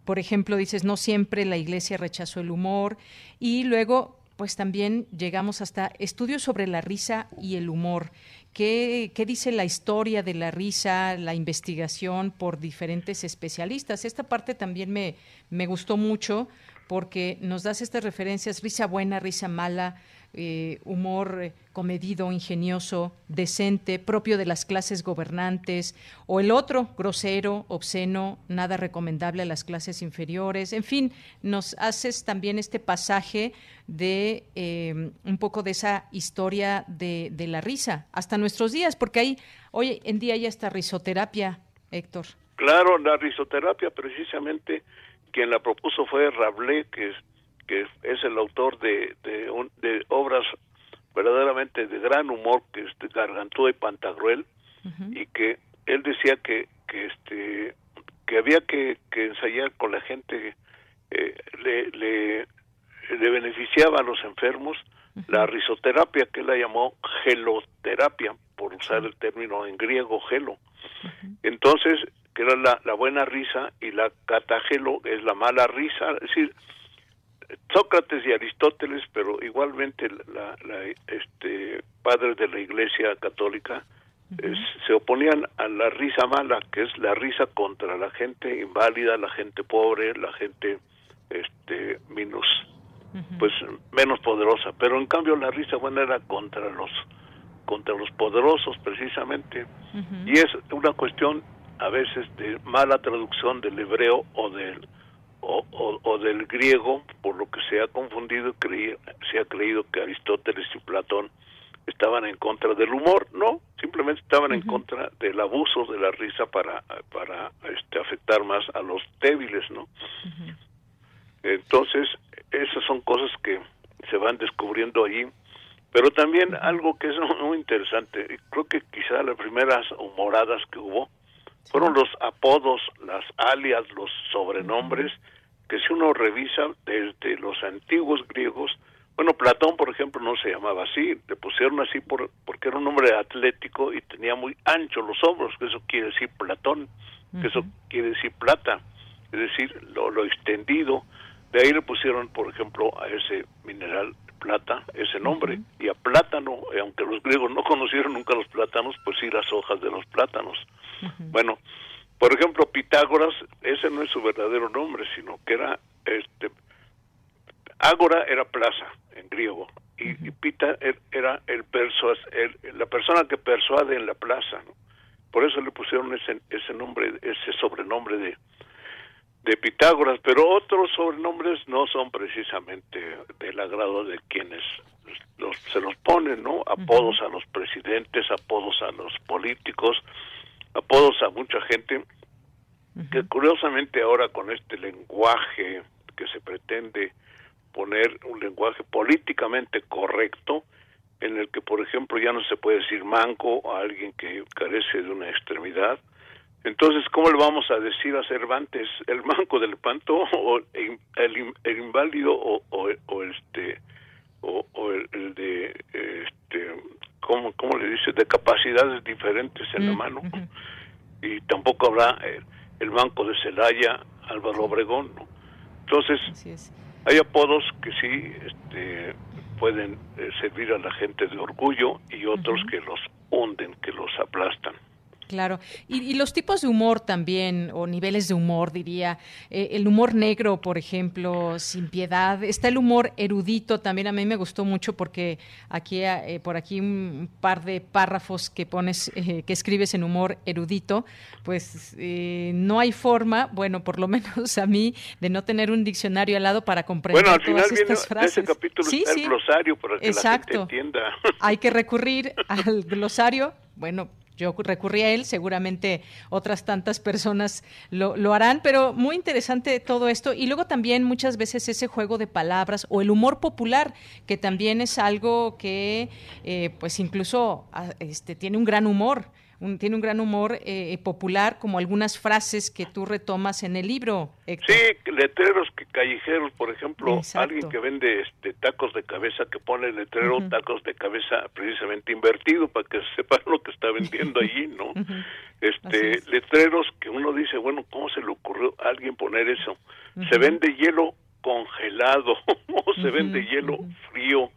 A: por ejemplo, dices, no siempre la iglesia rechazó el humor. Y luego, pues también llegamos hasta estudios sobre la risa y el humor. ¿Qué, dice la historia de la risa, la investigación por diferentes especialistas? Esta parte también me, me gustó mucho porque nos das estas referencias, risa buena, risa mala, eh, humor eh, comedido, ingenioso, decente, propio de las clases gobernantes, o el otro, grosero, obsceno, nada recomendable a las clases inferiores. En fin, nos haces también este pasaje de eh, un poco de esa historia de, de, la risa hasta nuestros días, porque hay, hoy en día ya está risoterapia, Héctor.
S: Claro, la risoterapia precisamente quien la propuso fue Rabelais, que que es el autor de, de, obras verdaderamente de gran humor, que es de Gargantúa y Pantagruel, y que él decía que, que este que había que, que ensayar con la gente, eh, le, le, le, beneficiaba a los enfermos la risoterapia, que él la llamó geloterapia, por usar el término en griego gelo. Entonces, que era la, la buena risa y la catagelo es la mala risa, es decir, Sócrates y Aristóteles, pero igualmente la, este, padres de la Iglesia Católica se oponían a la risa mala, que es la risa contra la gente inválida, la gente pobre, la gente este menos pues menos poderosa, pero en cambio la risa buena era contra los contra los poderosos precisamente. Y es una cuestión a veces de mala traducción del hebreo o del o, del griego, por lo que se ha confundido, se ha creído que Aristóteles y Platón estaban en contra del humor, no, simplemente estaban en contra del abuso de la risa para, para este, afectar más a los débiles, ¿no? Entonces, esas son cosas que se van descubriendo allí, pero también algo que es muy interesante, creo que quizá las primeras humoradas que hubo fueron los apodos, las alias, los sobrenombres, que si uno revisa desde los antiguos griegos, Bueno, Platón, por ejemplo, no se llamaba así, le pusieron así por, porque era un hombre atlético y tenía muy ancho los hombros, que eso quiere decir Platón, que eso quiere decir plata, es decir, lo, lo extendido. De ahí le pusieron, por ejemplo, a ese mineral plata ese nombre. Y a plátano, eh, aunque los griegos no conocieron nunca los plátanos, pues sí las hojas de los plátanos. Bueno, por ejemplo, Pitágoras, ese no es su verdadero nombre, sino que era este Ágora era plaza en griego y, Pita er, era el, persuas, la persona que persuade en la plaza, Por eso le pusieron ese, ese nombre, ese sobrenombre de, de Pitágoras, pero otros sobrenombres no son precisamente del agrado de quienes los, se los ponen, ¿no? Apodos a los presidentes, apodos a los políticos, apodos a mucha gente, que curiosamente ahora con este lenguaje que se pretende poner un lenguaje políticamente correcto, en el que, por ejemplo, ya no se puede decir manco a alguien que carece de una extremidad, entonces, ¿cómo le vamos a decir a Cervantes el manco del panto o el, el, inválido o, o, este o, el, de este ¿cómo, cómo le dice de capacidades diferentes en la mm, mano? Y tampoco habrá el, banco de Celaya, Álvaro Obregón, ¿no? Entonces, hay apodos que sí este, pueden eh, servir a la gente de orgullo y otros que los hunden, que los aplastan.
A: Claro, y, los tipos de humor también, o niveles de humor, diría. Eh, el humor negro, por ejemplo, sin piedad. Está el humor erudito, también a mí me gustó mucho porque aquí, eh, por aquí un par de párrafos que pones, eh, que escribes en humor erudito, pues no hay forma, bueno, por lo menos a mí, de no tener un diccionario al lado para comprender
S: bueno, al
A: todas
S: final
A: estas frases.
S: Ese capítulo está el glosario para que
A: Exacto.
S: la gente entienda.
A: Hay que recurrir al glosario bueno, yo recurrí a él, seguramente otras tantas personas lo, lo, harán, pero muy interesante todo esto. Y luego también muchas veces ese juego de palabras o el humor popular, que también es algo que eh, pues incluso ah, este, tiene un gran humor tiene un gran humor eh, popular, como algunas frases que tú retomas en el libro.
S: Sí, letreros que callejeros, por ejemplo, alguien que vende este tacos de cabeza, que pone el letrero tacos de cabeza precisamente invertido para que sepa lo que está vendiendo allí, ¿no? Este, letreros que uno dice, bueno, ¿cómo se le ocurrió a alguien poner eso? Se vende hielo congelado o se vende hielo frío.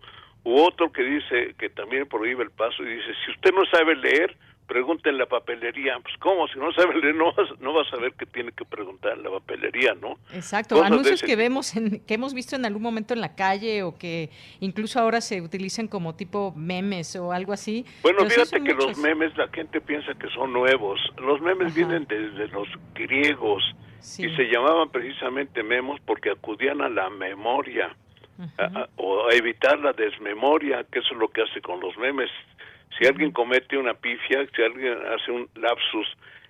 S: U otro que dice que también prohíbe el paso y dice, si usted no sabe leer, pregunta en la papelería. Pues, ¿cómo? Si no sabe leer, no vas, no vas a ver qué tiene que preguntar en la papelería, ¿no?
A: Exacto. Anuncios que vemos, en, que hemos visto en algún momento en la calle o que incluso ahora se utilizan como tipo memes o algo así.
S: Bueno, fíjate que los memes, la gente piensa que son nuevos. Los memes vienen desde los griegos y se llamaban precisamente memos porque acudían a la memoria. o a evitar la desmemoria, que eso es lo que hace con los memes si alguien comete una pifia, si alguien hace un lapsus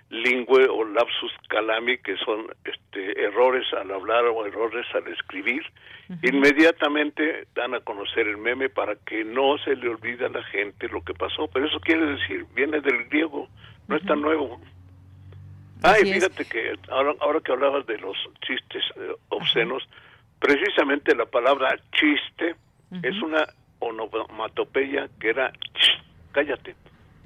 S: lingüe o lapsus calami, que son este, errores al hablar o errores al escribir, inmediatamente dan a conocer el meme para que no se le olvide a la gente lo que pasó. Pero eso quiere decir, viene del griego, no es tan nuevo. Ay, fíjate que ahora, ahora que hablabas de los chistes eh, obscenos, precisamente la palabra chiste es una onomatopeya que era cállate.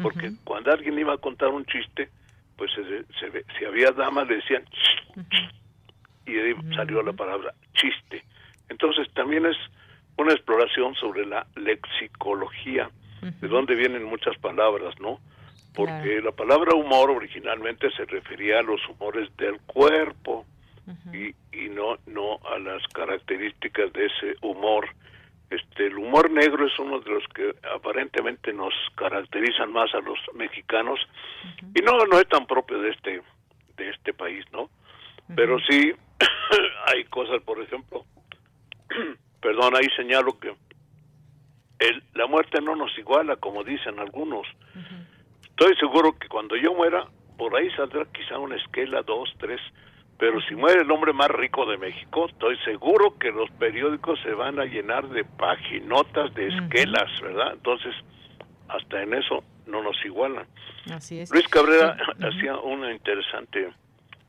S: Porque cuando alguien iba a contar un chiste, pues se, si había damas le decían y de ahí salió la palabra chiste. Entonces también es una exploración sobre la lexicología, de dónde vienen muchas palabras, ¿no? Porque la palabra humor originalmente se refería a los humores del cuerpo y, y no, no a las características de ese humor este, el humor negro es uno de los que aparentemente nos caracterizan más a los mexicanos y no no es tan propio de este de este país, ¿no? Pero sí hay cosas, por ejemplo, perdón, ahí señalo que el, la muerte no nos iguala, como dicen algunos. Estoy seguro que cuando yo muera, por ahí saldrá quizá una esquela, dos, tres, pero si muere el hombre más rico de México, estoy seguro que los periódicos se van a llenar de paginotas, de esquelas, ¿verdad? Entonces, hasta en eso no nos igualan.
A: Así es.
S: Luis Cabrera hacía una interesante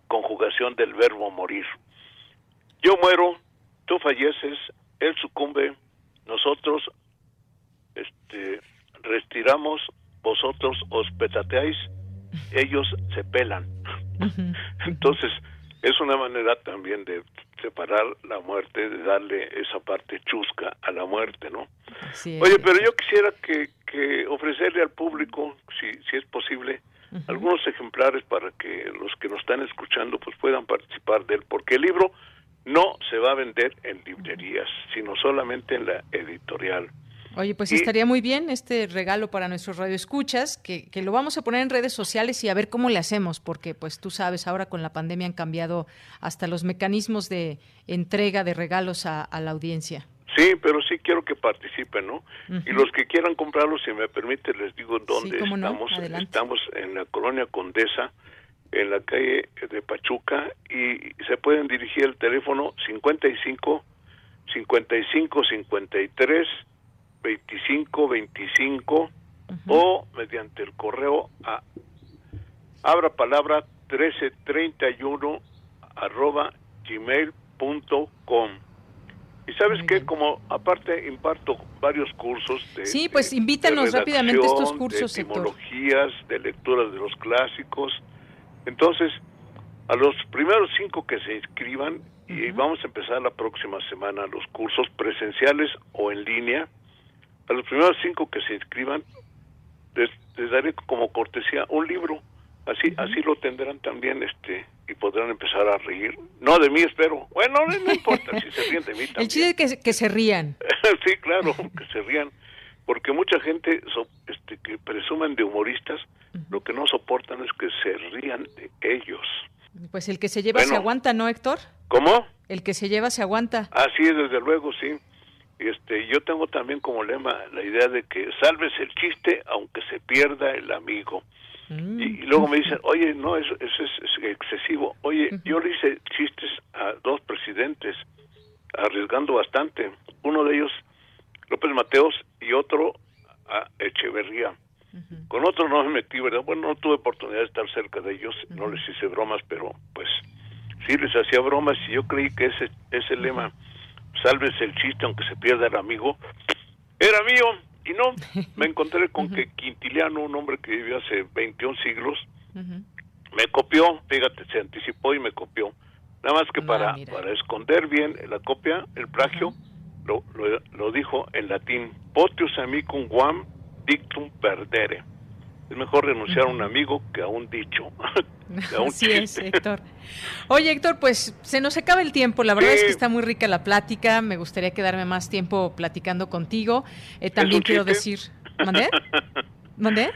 S: conjugación del verbo morir. Yo muero, tú falleces, él sucumbe, nosotros este, retiramos, vosotros os petateáis, ellos se pelan. Entonces, es una manera también de separar la muerte, de darle esa parte chusca a la muerte, ¿no? Oye, pero yo quisiera que, que ofrecerle al público, si, si es posible, algunos ejemplares para que los que nos están escuchando pues puedan participar de él, porque el libro no se va a vender en librerías, sino solamente en la editorial.
A: Oye, pues estaría muy bien este regalo para nuestros radioescuchas, que, que lo vamos a poner en redes sociales y a ver cómo le hacemos, porque pues tú sabes, ahora con la pandemia han cambiado hasta los mecanismos de entrega de regalos a, la audiencia.
S: Sí, pero sí quiero que participen, ¿no? Y los que quieran comprarlo, si me permite, les digo dónde estamos. Estamos en la colonia Condesa, en la calle de Pachuca, y se pueden dirigir al teléfono 55 55 53 2525 o mediante el correo a abra palabra 1331 arroba gmail.com. Y sabes que como aparte imparto varios cursos de
A: Sí, pues invítanos rápidamente estos cursos,
S: de etimologías, de lecturas de los clásicos. Entonces, a los primeros cinco que se inscriban y vamos a empezar la próxima semana los cursos presenciales o en línea a los primeros cinco que se inscriban les, daré como cortesía un libro. Así así lo tendrán también este y podrán empezar a reír. No de mí espero. Bueno no, importa si se ríen de mí también.
A: el chiste es que, que se rían.
S: Sí claro que se rían. Porque mucha gente este, que presumen de humoristas lo que no soportan es que se rían de ellos.
A: Pues el que se lleva se aguanta no Héctor
S: cómo
A: el que se lleva se aguanta.
S: Así es desde luego sí este, yo tengo también como lema la idea de que salves el chiste aunque se pierda el amigo. Mm. Y, luego me dicen, oye, no, eso, es, excesivo. Oye, yo le hice chistes a dos presidentes, arriesgando bastante. Uno de ellos, López Mateos, y otro a Echeverría. Con otro no me metí, ¿verdad? Bueno, no tuve oportunidad de estar cerca de ellos, no les hice bromas, pero pues sí les hacía bromas y yo creí que ese, ese lema salves el chiste aunque se pierda el amigo, era mío. Y no, me encontré con que Quintiliano, un hombre que vivió hace 21 siglos, me copió, fíjate, se anticipó y me copió. Nada más que ah, para, para esconder bien la copia, el plagio, lo, lo, dijo en latín, potius amicum guam dictum perdere es mejor renunciar a un amigo que a un dicho.
A: que a un Así es, Héctor. Oye, Héctor, pues se nos acaba el tiempo. La verdad es que está muy rica la plática. Me gustaría quedarme más tiempo platicando contigo. Eh, también quiero decir. ¿Mandé? ¿Mandé?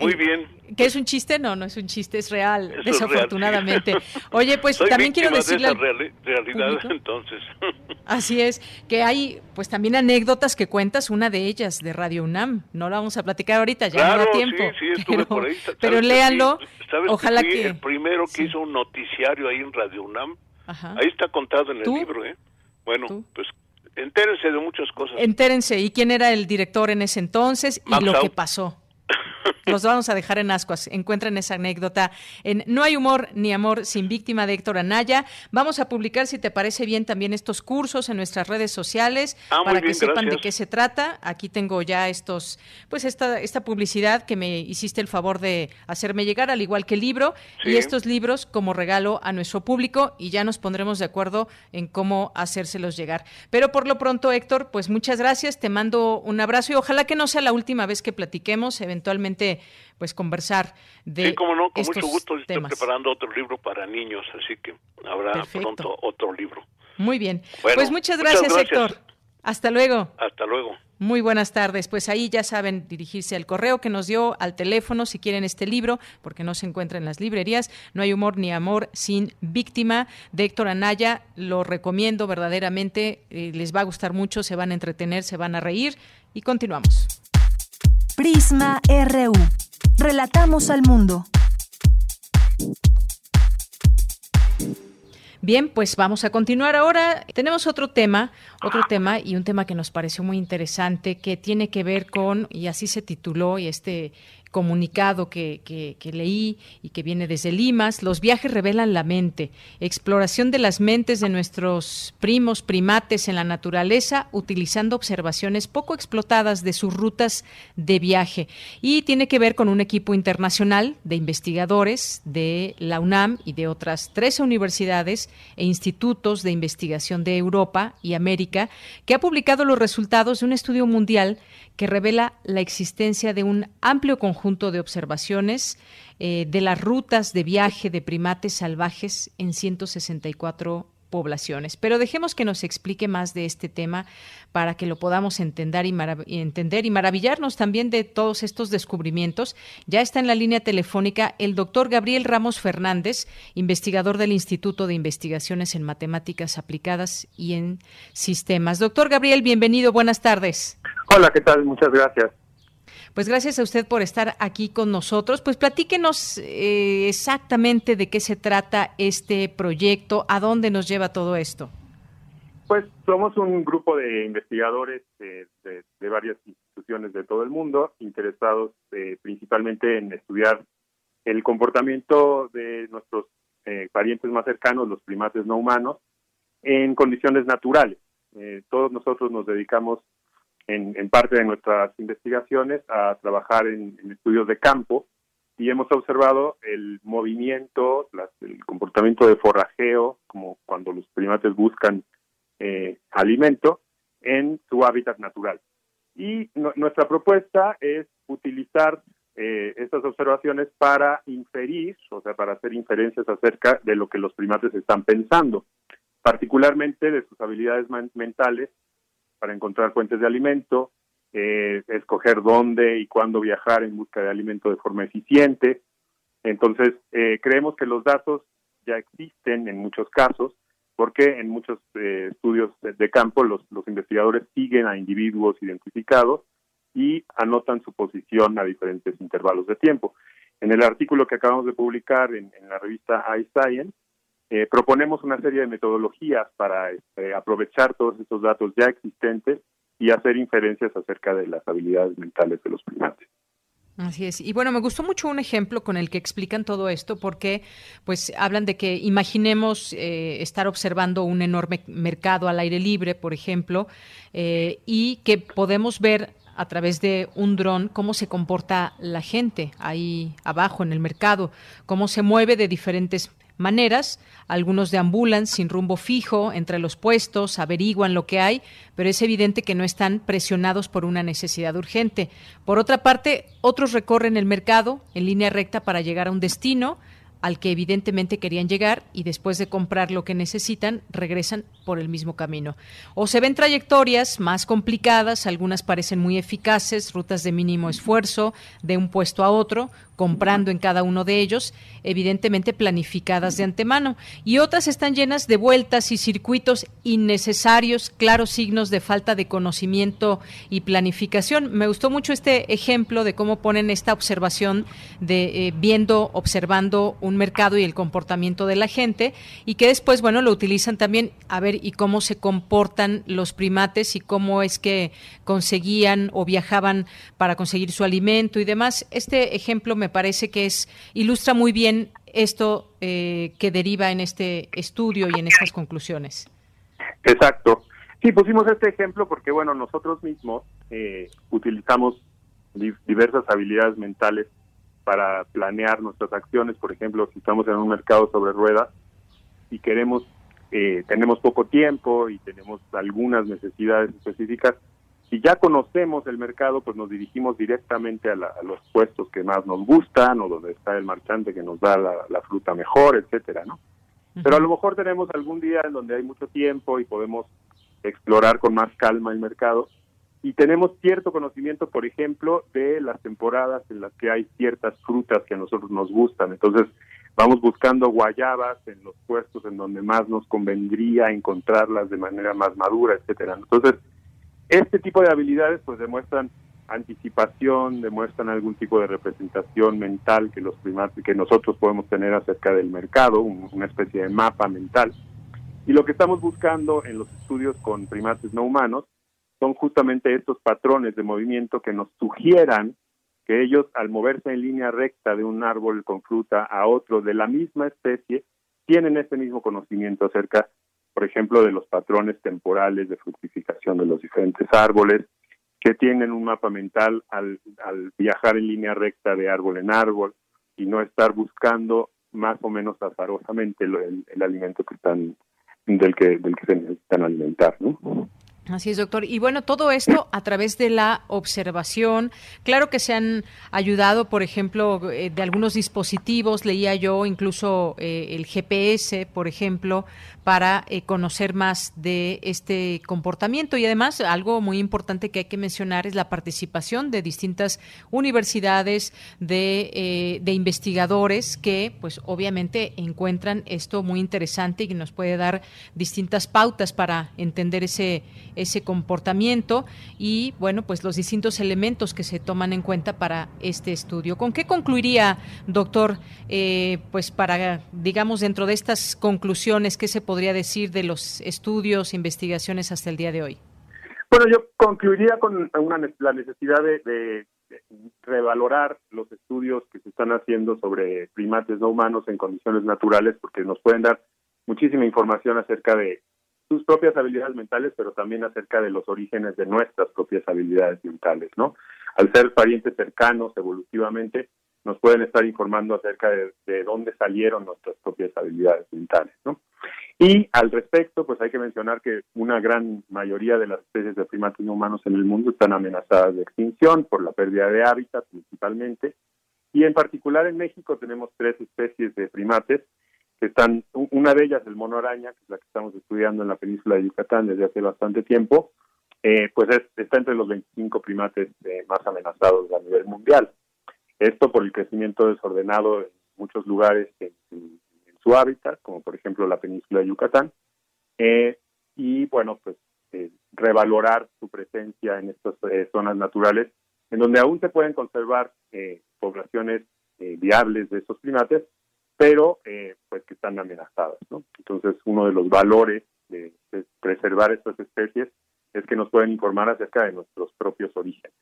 S: Muy bien.
A: ¿Qué es un chiste? No, no es un chiste, es real, desafortunadamente. Oye, pues también quiero decirle...
S: De realidad, entonces.
A: Así es, que hay pues también anécdotas que cuentas, una de ellas de Radio UNAM. No la vamos a platicar ahorita, ya no da tiempo.
S: Sí, sí, estuve pero, por ahí.
A: Pero léanlo, ojalá que...
S: El primero que hizo un noticiario ahí en Radio UNAM, ahí está contado en el libro, ¿eh? Bueno, pues entérense de muchas cosas.
A: Entérense, ¿y quién era el director en ese entonces y lo que pasó? Los vamos a dejar en ascuas. Encuentren esa anécdota en No hay humor ni amor sin víctima de Héctor Anaya. Vamos a publicar, si te parece bien, también estos cursos en nuestras redes sociales
S: ah,
A: para
S: que
A: sepan de qué se trata. Aquí tengo ya estos, pues esta, esta publicidad que me hiciste el favor de hacerme llegar, al igual que el libro, y estos libros como regalo a nuestro público, y ya nos pondremos de acuerdo en cómo hacérselos llegar. Pero por lo pronto, Héctor, pues muchas gracias, te mando un abrazo y ojalá que no sea la última vez que platiquemos, eventualmente pues conversar de
S: Sí, como no, con mucho gusto estoy preparando otro libro para niños, así que habrá pronto otro libro.
A: Muy bien. pues muchas gracias, Héctor. Hasta luego.
S: Hasta luego.
A: Muy buenas tardes. Pues ahí ya saben dirigirse al correo que nos dio, al teléfono, si quieren este libro, porque no se encuentra en las librerías. No hay humor ni amor sin víctima de Héctor Anaya. Lo recomiendo verdaderamente. Eh, les va a gustar mucho, se van a entretener, se van a reír. Y continuamos.
C: Prisma RU. Relatamos al mundo.
A: Bien, pues vamos a continuar ahora. Tenemos otro tema, otro tema y un tema que nos pareció muy interesante que tiene que ver con, y así se tituló, y este comunicado que, que, leí y que viene desde Limas, los viajes revelan la mente, exploración de las mentes de nuestros primos primates en la naturaleza utilizando observaciones poco explotadas de sus rutas de viaje. Y tiene que ver con un equipo internacional de investigadores de la UNAM y de otras 13 universidades e institutos de investigación de Europa y América que ha publicado los resultados de un estudio mundial que revela la existencia de un amplio conjunto de observaciones eh, de las rutas de viaje de primates salvajes en 164 poblaciones. Pero dejemos que nos explique más de este tema para que lo podamos entender y, entender y maravillarnos también de todos estos descubrimientos. Ya está en la línea telefónica el doctor Gabriel Ramos Fernández, investigador del Instituto de Investigaciones en Matemáticas Aplicadas y en Sistemas. Doctor Gabriel, bienvenido, buenas tardes.
T: Hola, ¿qué tal? Muchas gracias.
A: Pues gracias a usted por estar aquí con nosotros. Pues platíquenos eh, exactamente de qué se trata este proyecto, a dónde nos lleva todo esto.
T: Pues somos un grupo de investigadores de, varias instituciones de todo el mundo, interesados eh, principalmente en estudiar el comportamiento de nuestros eh, parientes más cercanos, los primates no humanos, en condiciones naturales. todos nosotros nos dedicamos en, parte de nuestras investigaciones a trabajar en, estudios de campo y hemos observado el movimiento, el comportamiento de forrajeo, como cuando los primates buscan eh, alimento, en su hábitat natural. Y nuestra propuesta es utilizar eh, estas observaciones para inferir, o sea, para hacer inferencias acerca de lo que los primates están pensando, particularmente de sus habilidades mentales para encontrar fuentes de alimento, eh, escoger dónde y cuándo viajar en busca de alimento de forma eficiente. Entonces, eh, creemos que los datos ya existen en muchos casos, porque en muchos eh, estudios de, campo los, los investigadores siguen a individuos identificados y anotan su posición a diferentes intervalos de tiempo. En el artículo que acabamos de publicar en, en la revista iScience, eh, proponemos una serie de metodologías para este, aprovechar todos estos datos ya existentes y hacer inferencias acerca de las habilidades mentales de los primates.
A: Así es. Y bueno, me gustó mucho un ejemplo con el que explican todo esto, porque pues hablan de que imaginemos eh, estar observando un enorme mercado al aire libre, por ejemplo, eh, y que podemos ver a través de un dron cómo se comporta la gente ahí abajo en el mercado, cómo se mueve de diferentes maneras. Algunos deambulan sin rumbo fijo entre los puestos, averiguan lo que hay, pero es evidente que no están presionados por una necesidad urgente. Por otra parte, otros recorren el mercado en línea recta para llegar a un destino al que evidentemente querían llegar y después de comprar lo que necesitan regresan por el mismo camino. O se ven trayectorias más complicadas, algunas parecen muy eficaces, rutas de mínimo esfuerzo de un puesto a otro, comprando en cada uno de ellos, evidentemente planificadas de antemano, y otras están llenas de vueltas y circuitos innecesarios, claros signos de falta de conocimiento y planificación. Me gustó mucho este ejemplo de cómo ponen esta observación de eh, viendo, observando un mercado y el comportamiento de la gente, y que después, bueno, lo utilizan también a ver y cómo se comportan los primates y cómo es que conseguían o viajaban para conseguir su alimento y demás. Este ejemplo me parece que es ilustra muy bien esto eh, que deriva en este estudio y en estas conclusiones.
T: Exacto. Sí, pusimos este ejemplo porque, bueno, nosotros mismos eh, utilizamos diversas habilidades mentales para planear nuestras acciones. Por ejemplo, si estamos en un mercado sobre ruedas y queremos, eh, tenemos poco tiempo y tenemos algunas necesidades específicas, si ya conocemos el mercado, pues nos dirigimos directamente a, los puestos que más nos gustan o donde está el marchante que nos da la, fruta mejor, etcétera, ¿no? Pero a lo mejor tenemos algún día en donde hay mucho tiempo y podemos explorar con más calma el mercado y tenemos cierto conocimiento, por ejemplo, de las temporadas en las que hay ciertas frutas que a nosotros nos gustan. Entonces, vamos buscando guayabas en los puestos en donde más nos convendría encontrarlas de manera más madura, etcétera. Entonces, este tipo de habilidades pues demuestran anticipación, demuestran algún tipo de representación mental que los primates, que nosotros podemos tener acerca del mercado, una especie de mapa mental. Y lo que estamos buscando en los estudios con primates no humanos son justamente estos patrones de movimiento que nos sugieran que ellos al moverse en línea recta de un árbol con fruta a otro de la misma especie, tienen este mismo conocimiento acerca, por ejemplo, de los patrones temporales de fructificación de los diferentes árboles, que tienen un mapa mental al, al viajar en línea recta de árbol en árbol y no estar buscando más o menos azarosamente el, el alimento que están del que del que se necesitan alimentar, ¿no?
A: Así es, doctor. Y bueno, todo esto a través de la observación. Claro que se han ayudado, por ejemplo, eh, de algunos dispositivos, leía yo incluso eh, el GPS, por ejemplo, para eh, conocer más de este comportamiento. Y además, algo muy importante que hay que mencionar es la participación de distintas universidades, de, de investigadores que, pues, obviamente encuentran esto muy interesante y nos puede dar distintas pautas para entender ese ese comportamiento y, bueno, pues los distintos elementos que se toman en cuenta para este estudio. ¿Con qué concluiría, doctor, eh, pues para, digamos, dentro de estas conclusiones, qué se podría decir de los estudios, investigaciones hasta el día de hoy?
T: Bueno, yo concluiría con una, la necesidad de, de revalorar los estudios que se están haciendo sobre primates no humanos en condiciones naturales porque nos pueden dar muchísima información acerca de sus propias habilidades mentales, pero también acerca de los orígenes de nuestras propias habilidades mentales, ¿no? Al ser parientes cercanos evolutivamente, nos pueden estar informando acerca de, dónde salieron nuestras propias habilidades mentales, ¿no? Y al respecto, pues hay que mencionar que una gran mayoría de las especies de primates no humanos en el mundo están amenazadas de extinción por la pérdida de hábitat principalmente, y en particular en México tenemos tres especies de primates que están, una de ellas, el mono araña, que es la que estamos estudiando en la península de Yucatán desde hace bastante tiempo, eh, pues está entre los 25 primates eh, más amenazados a nivel mundial. Esto por el crecimiento desordenado en muchos lugares en, su hábitat, como por ejemplo la península de Yucatán, eh, y bueno, pues revalorar su presencia en estas zonas naturales, en donde aún se pueden conservar poblaciones viables de estos primates, pero eh, pues que están amenazadas, ¿no? Entonces, uno de los valores de, preservar estas especies es que nos pueden informar acerca de nuestros propios orígenes.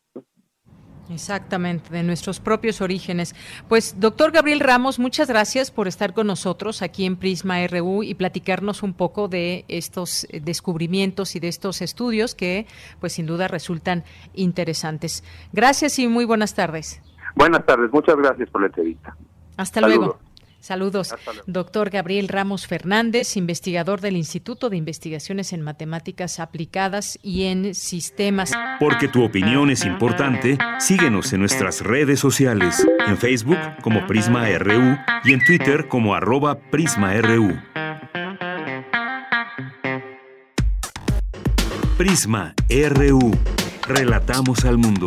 A: Exactamente, de nuestros propios orígenes. Pues, doctor Gabriel Ramos, muchas gracias por estar con nosotros aquí en Prisma RU y platicarnos un poco de estos eh, descubrimientos y de estos estudios que, pues, sin duda resultan interesantes. Gracias y muy buenas tardes.
T: Buenas tardes, muchas gracias por la entrevista.
A: Hasta luego. Saludos, doctor Gabriel Ramos Fernández, investigador del Instituto de Investigaciones en Matemáticas Aplicadas y en Sistemas.
U: Porque tu opinión es importante, síguenos en nuestras redes sociales, en Facebook como Prisma RU y en Twitter como arroba PrismaRU. Prisma RU. Relatamos al mundo.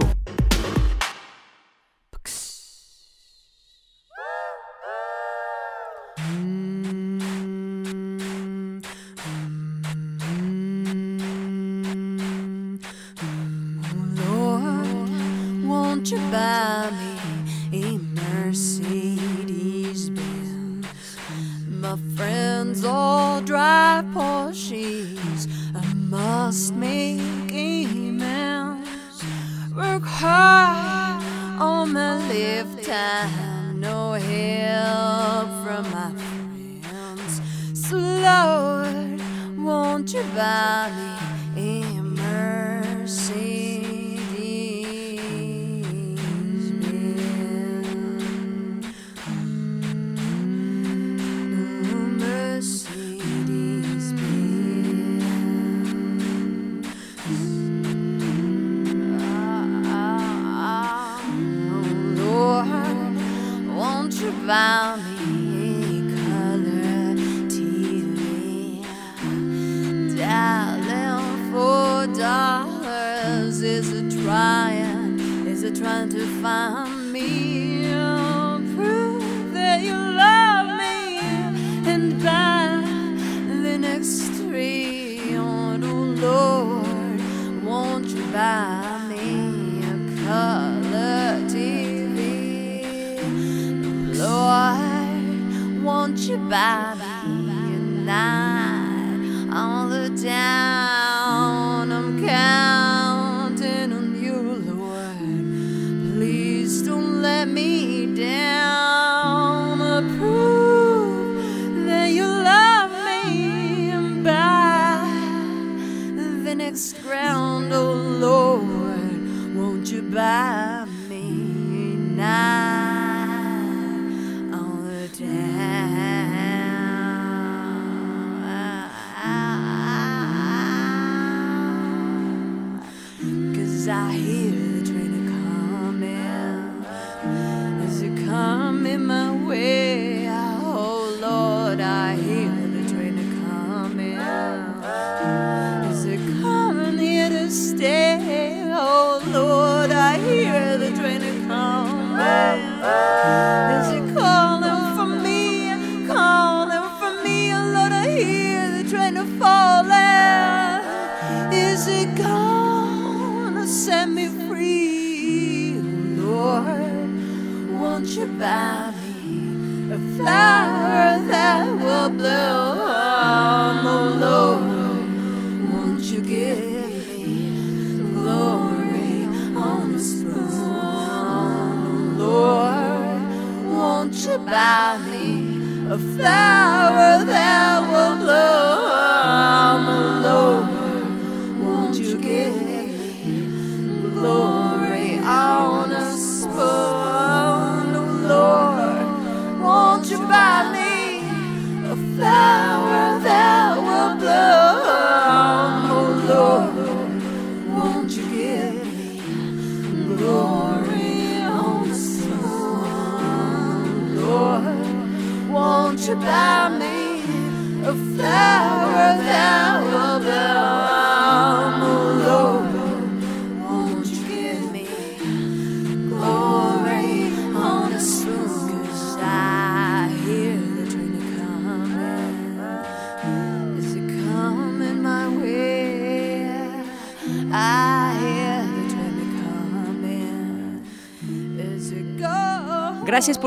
V: let
U: me down.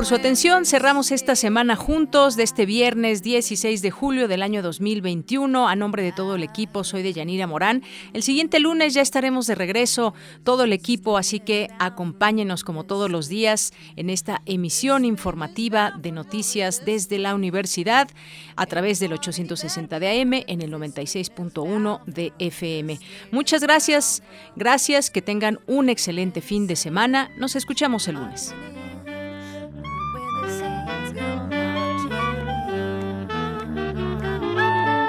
A: Por su atención. Cerramos esta semana juntos de este viernes 16 de julio del año 2021. A nombre de todo el equipo, soy de Yanira Morán. El siguiente lunes ya estaremos de regreso, todo el equipo, así que acompáñenos como todos los días en esta emisión informativa de noticias desde la universidad a través del 860 de AM en el 96.1 de FM. Muchas gracias, gracias, que tengan un excelente fin de semana. Nos escuchamos el lunes.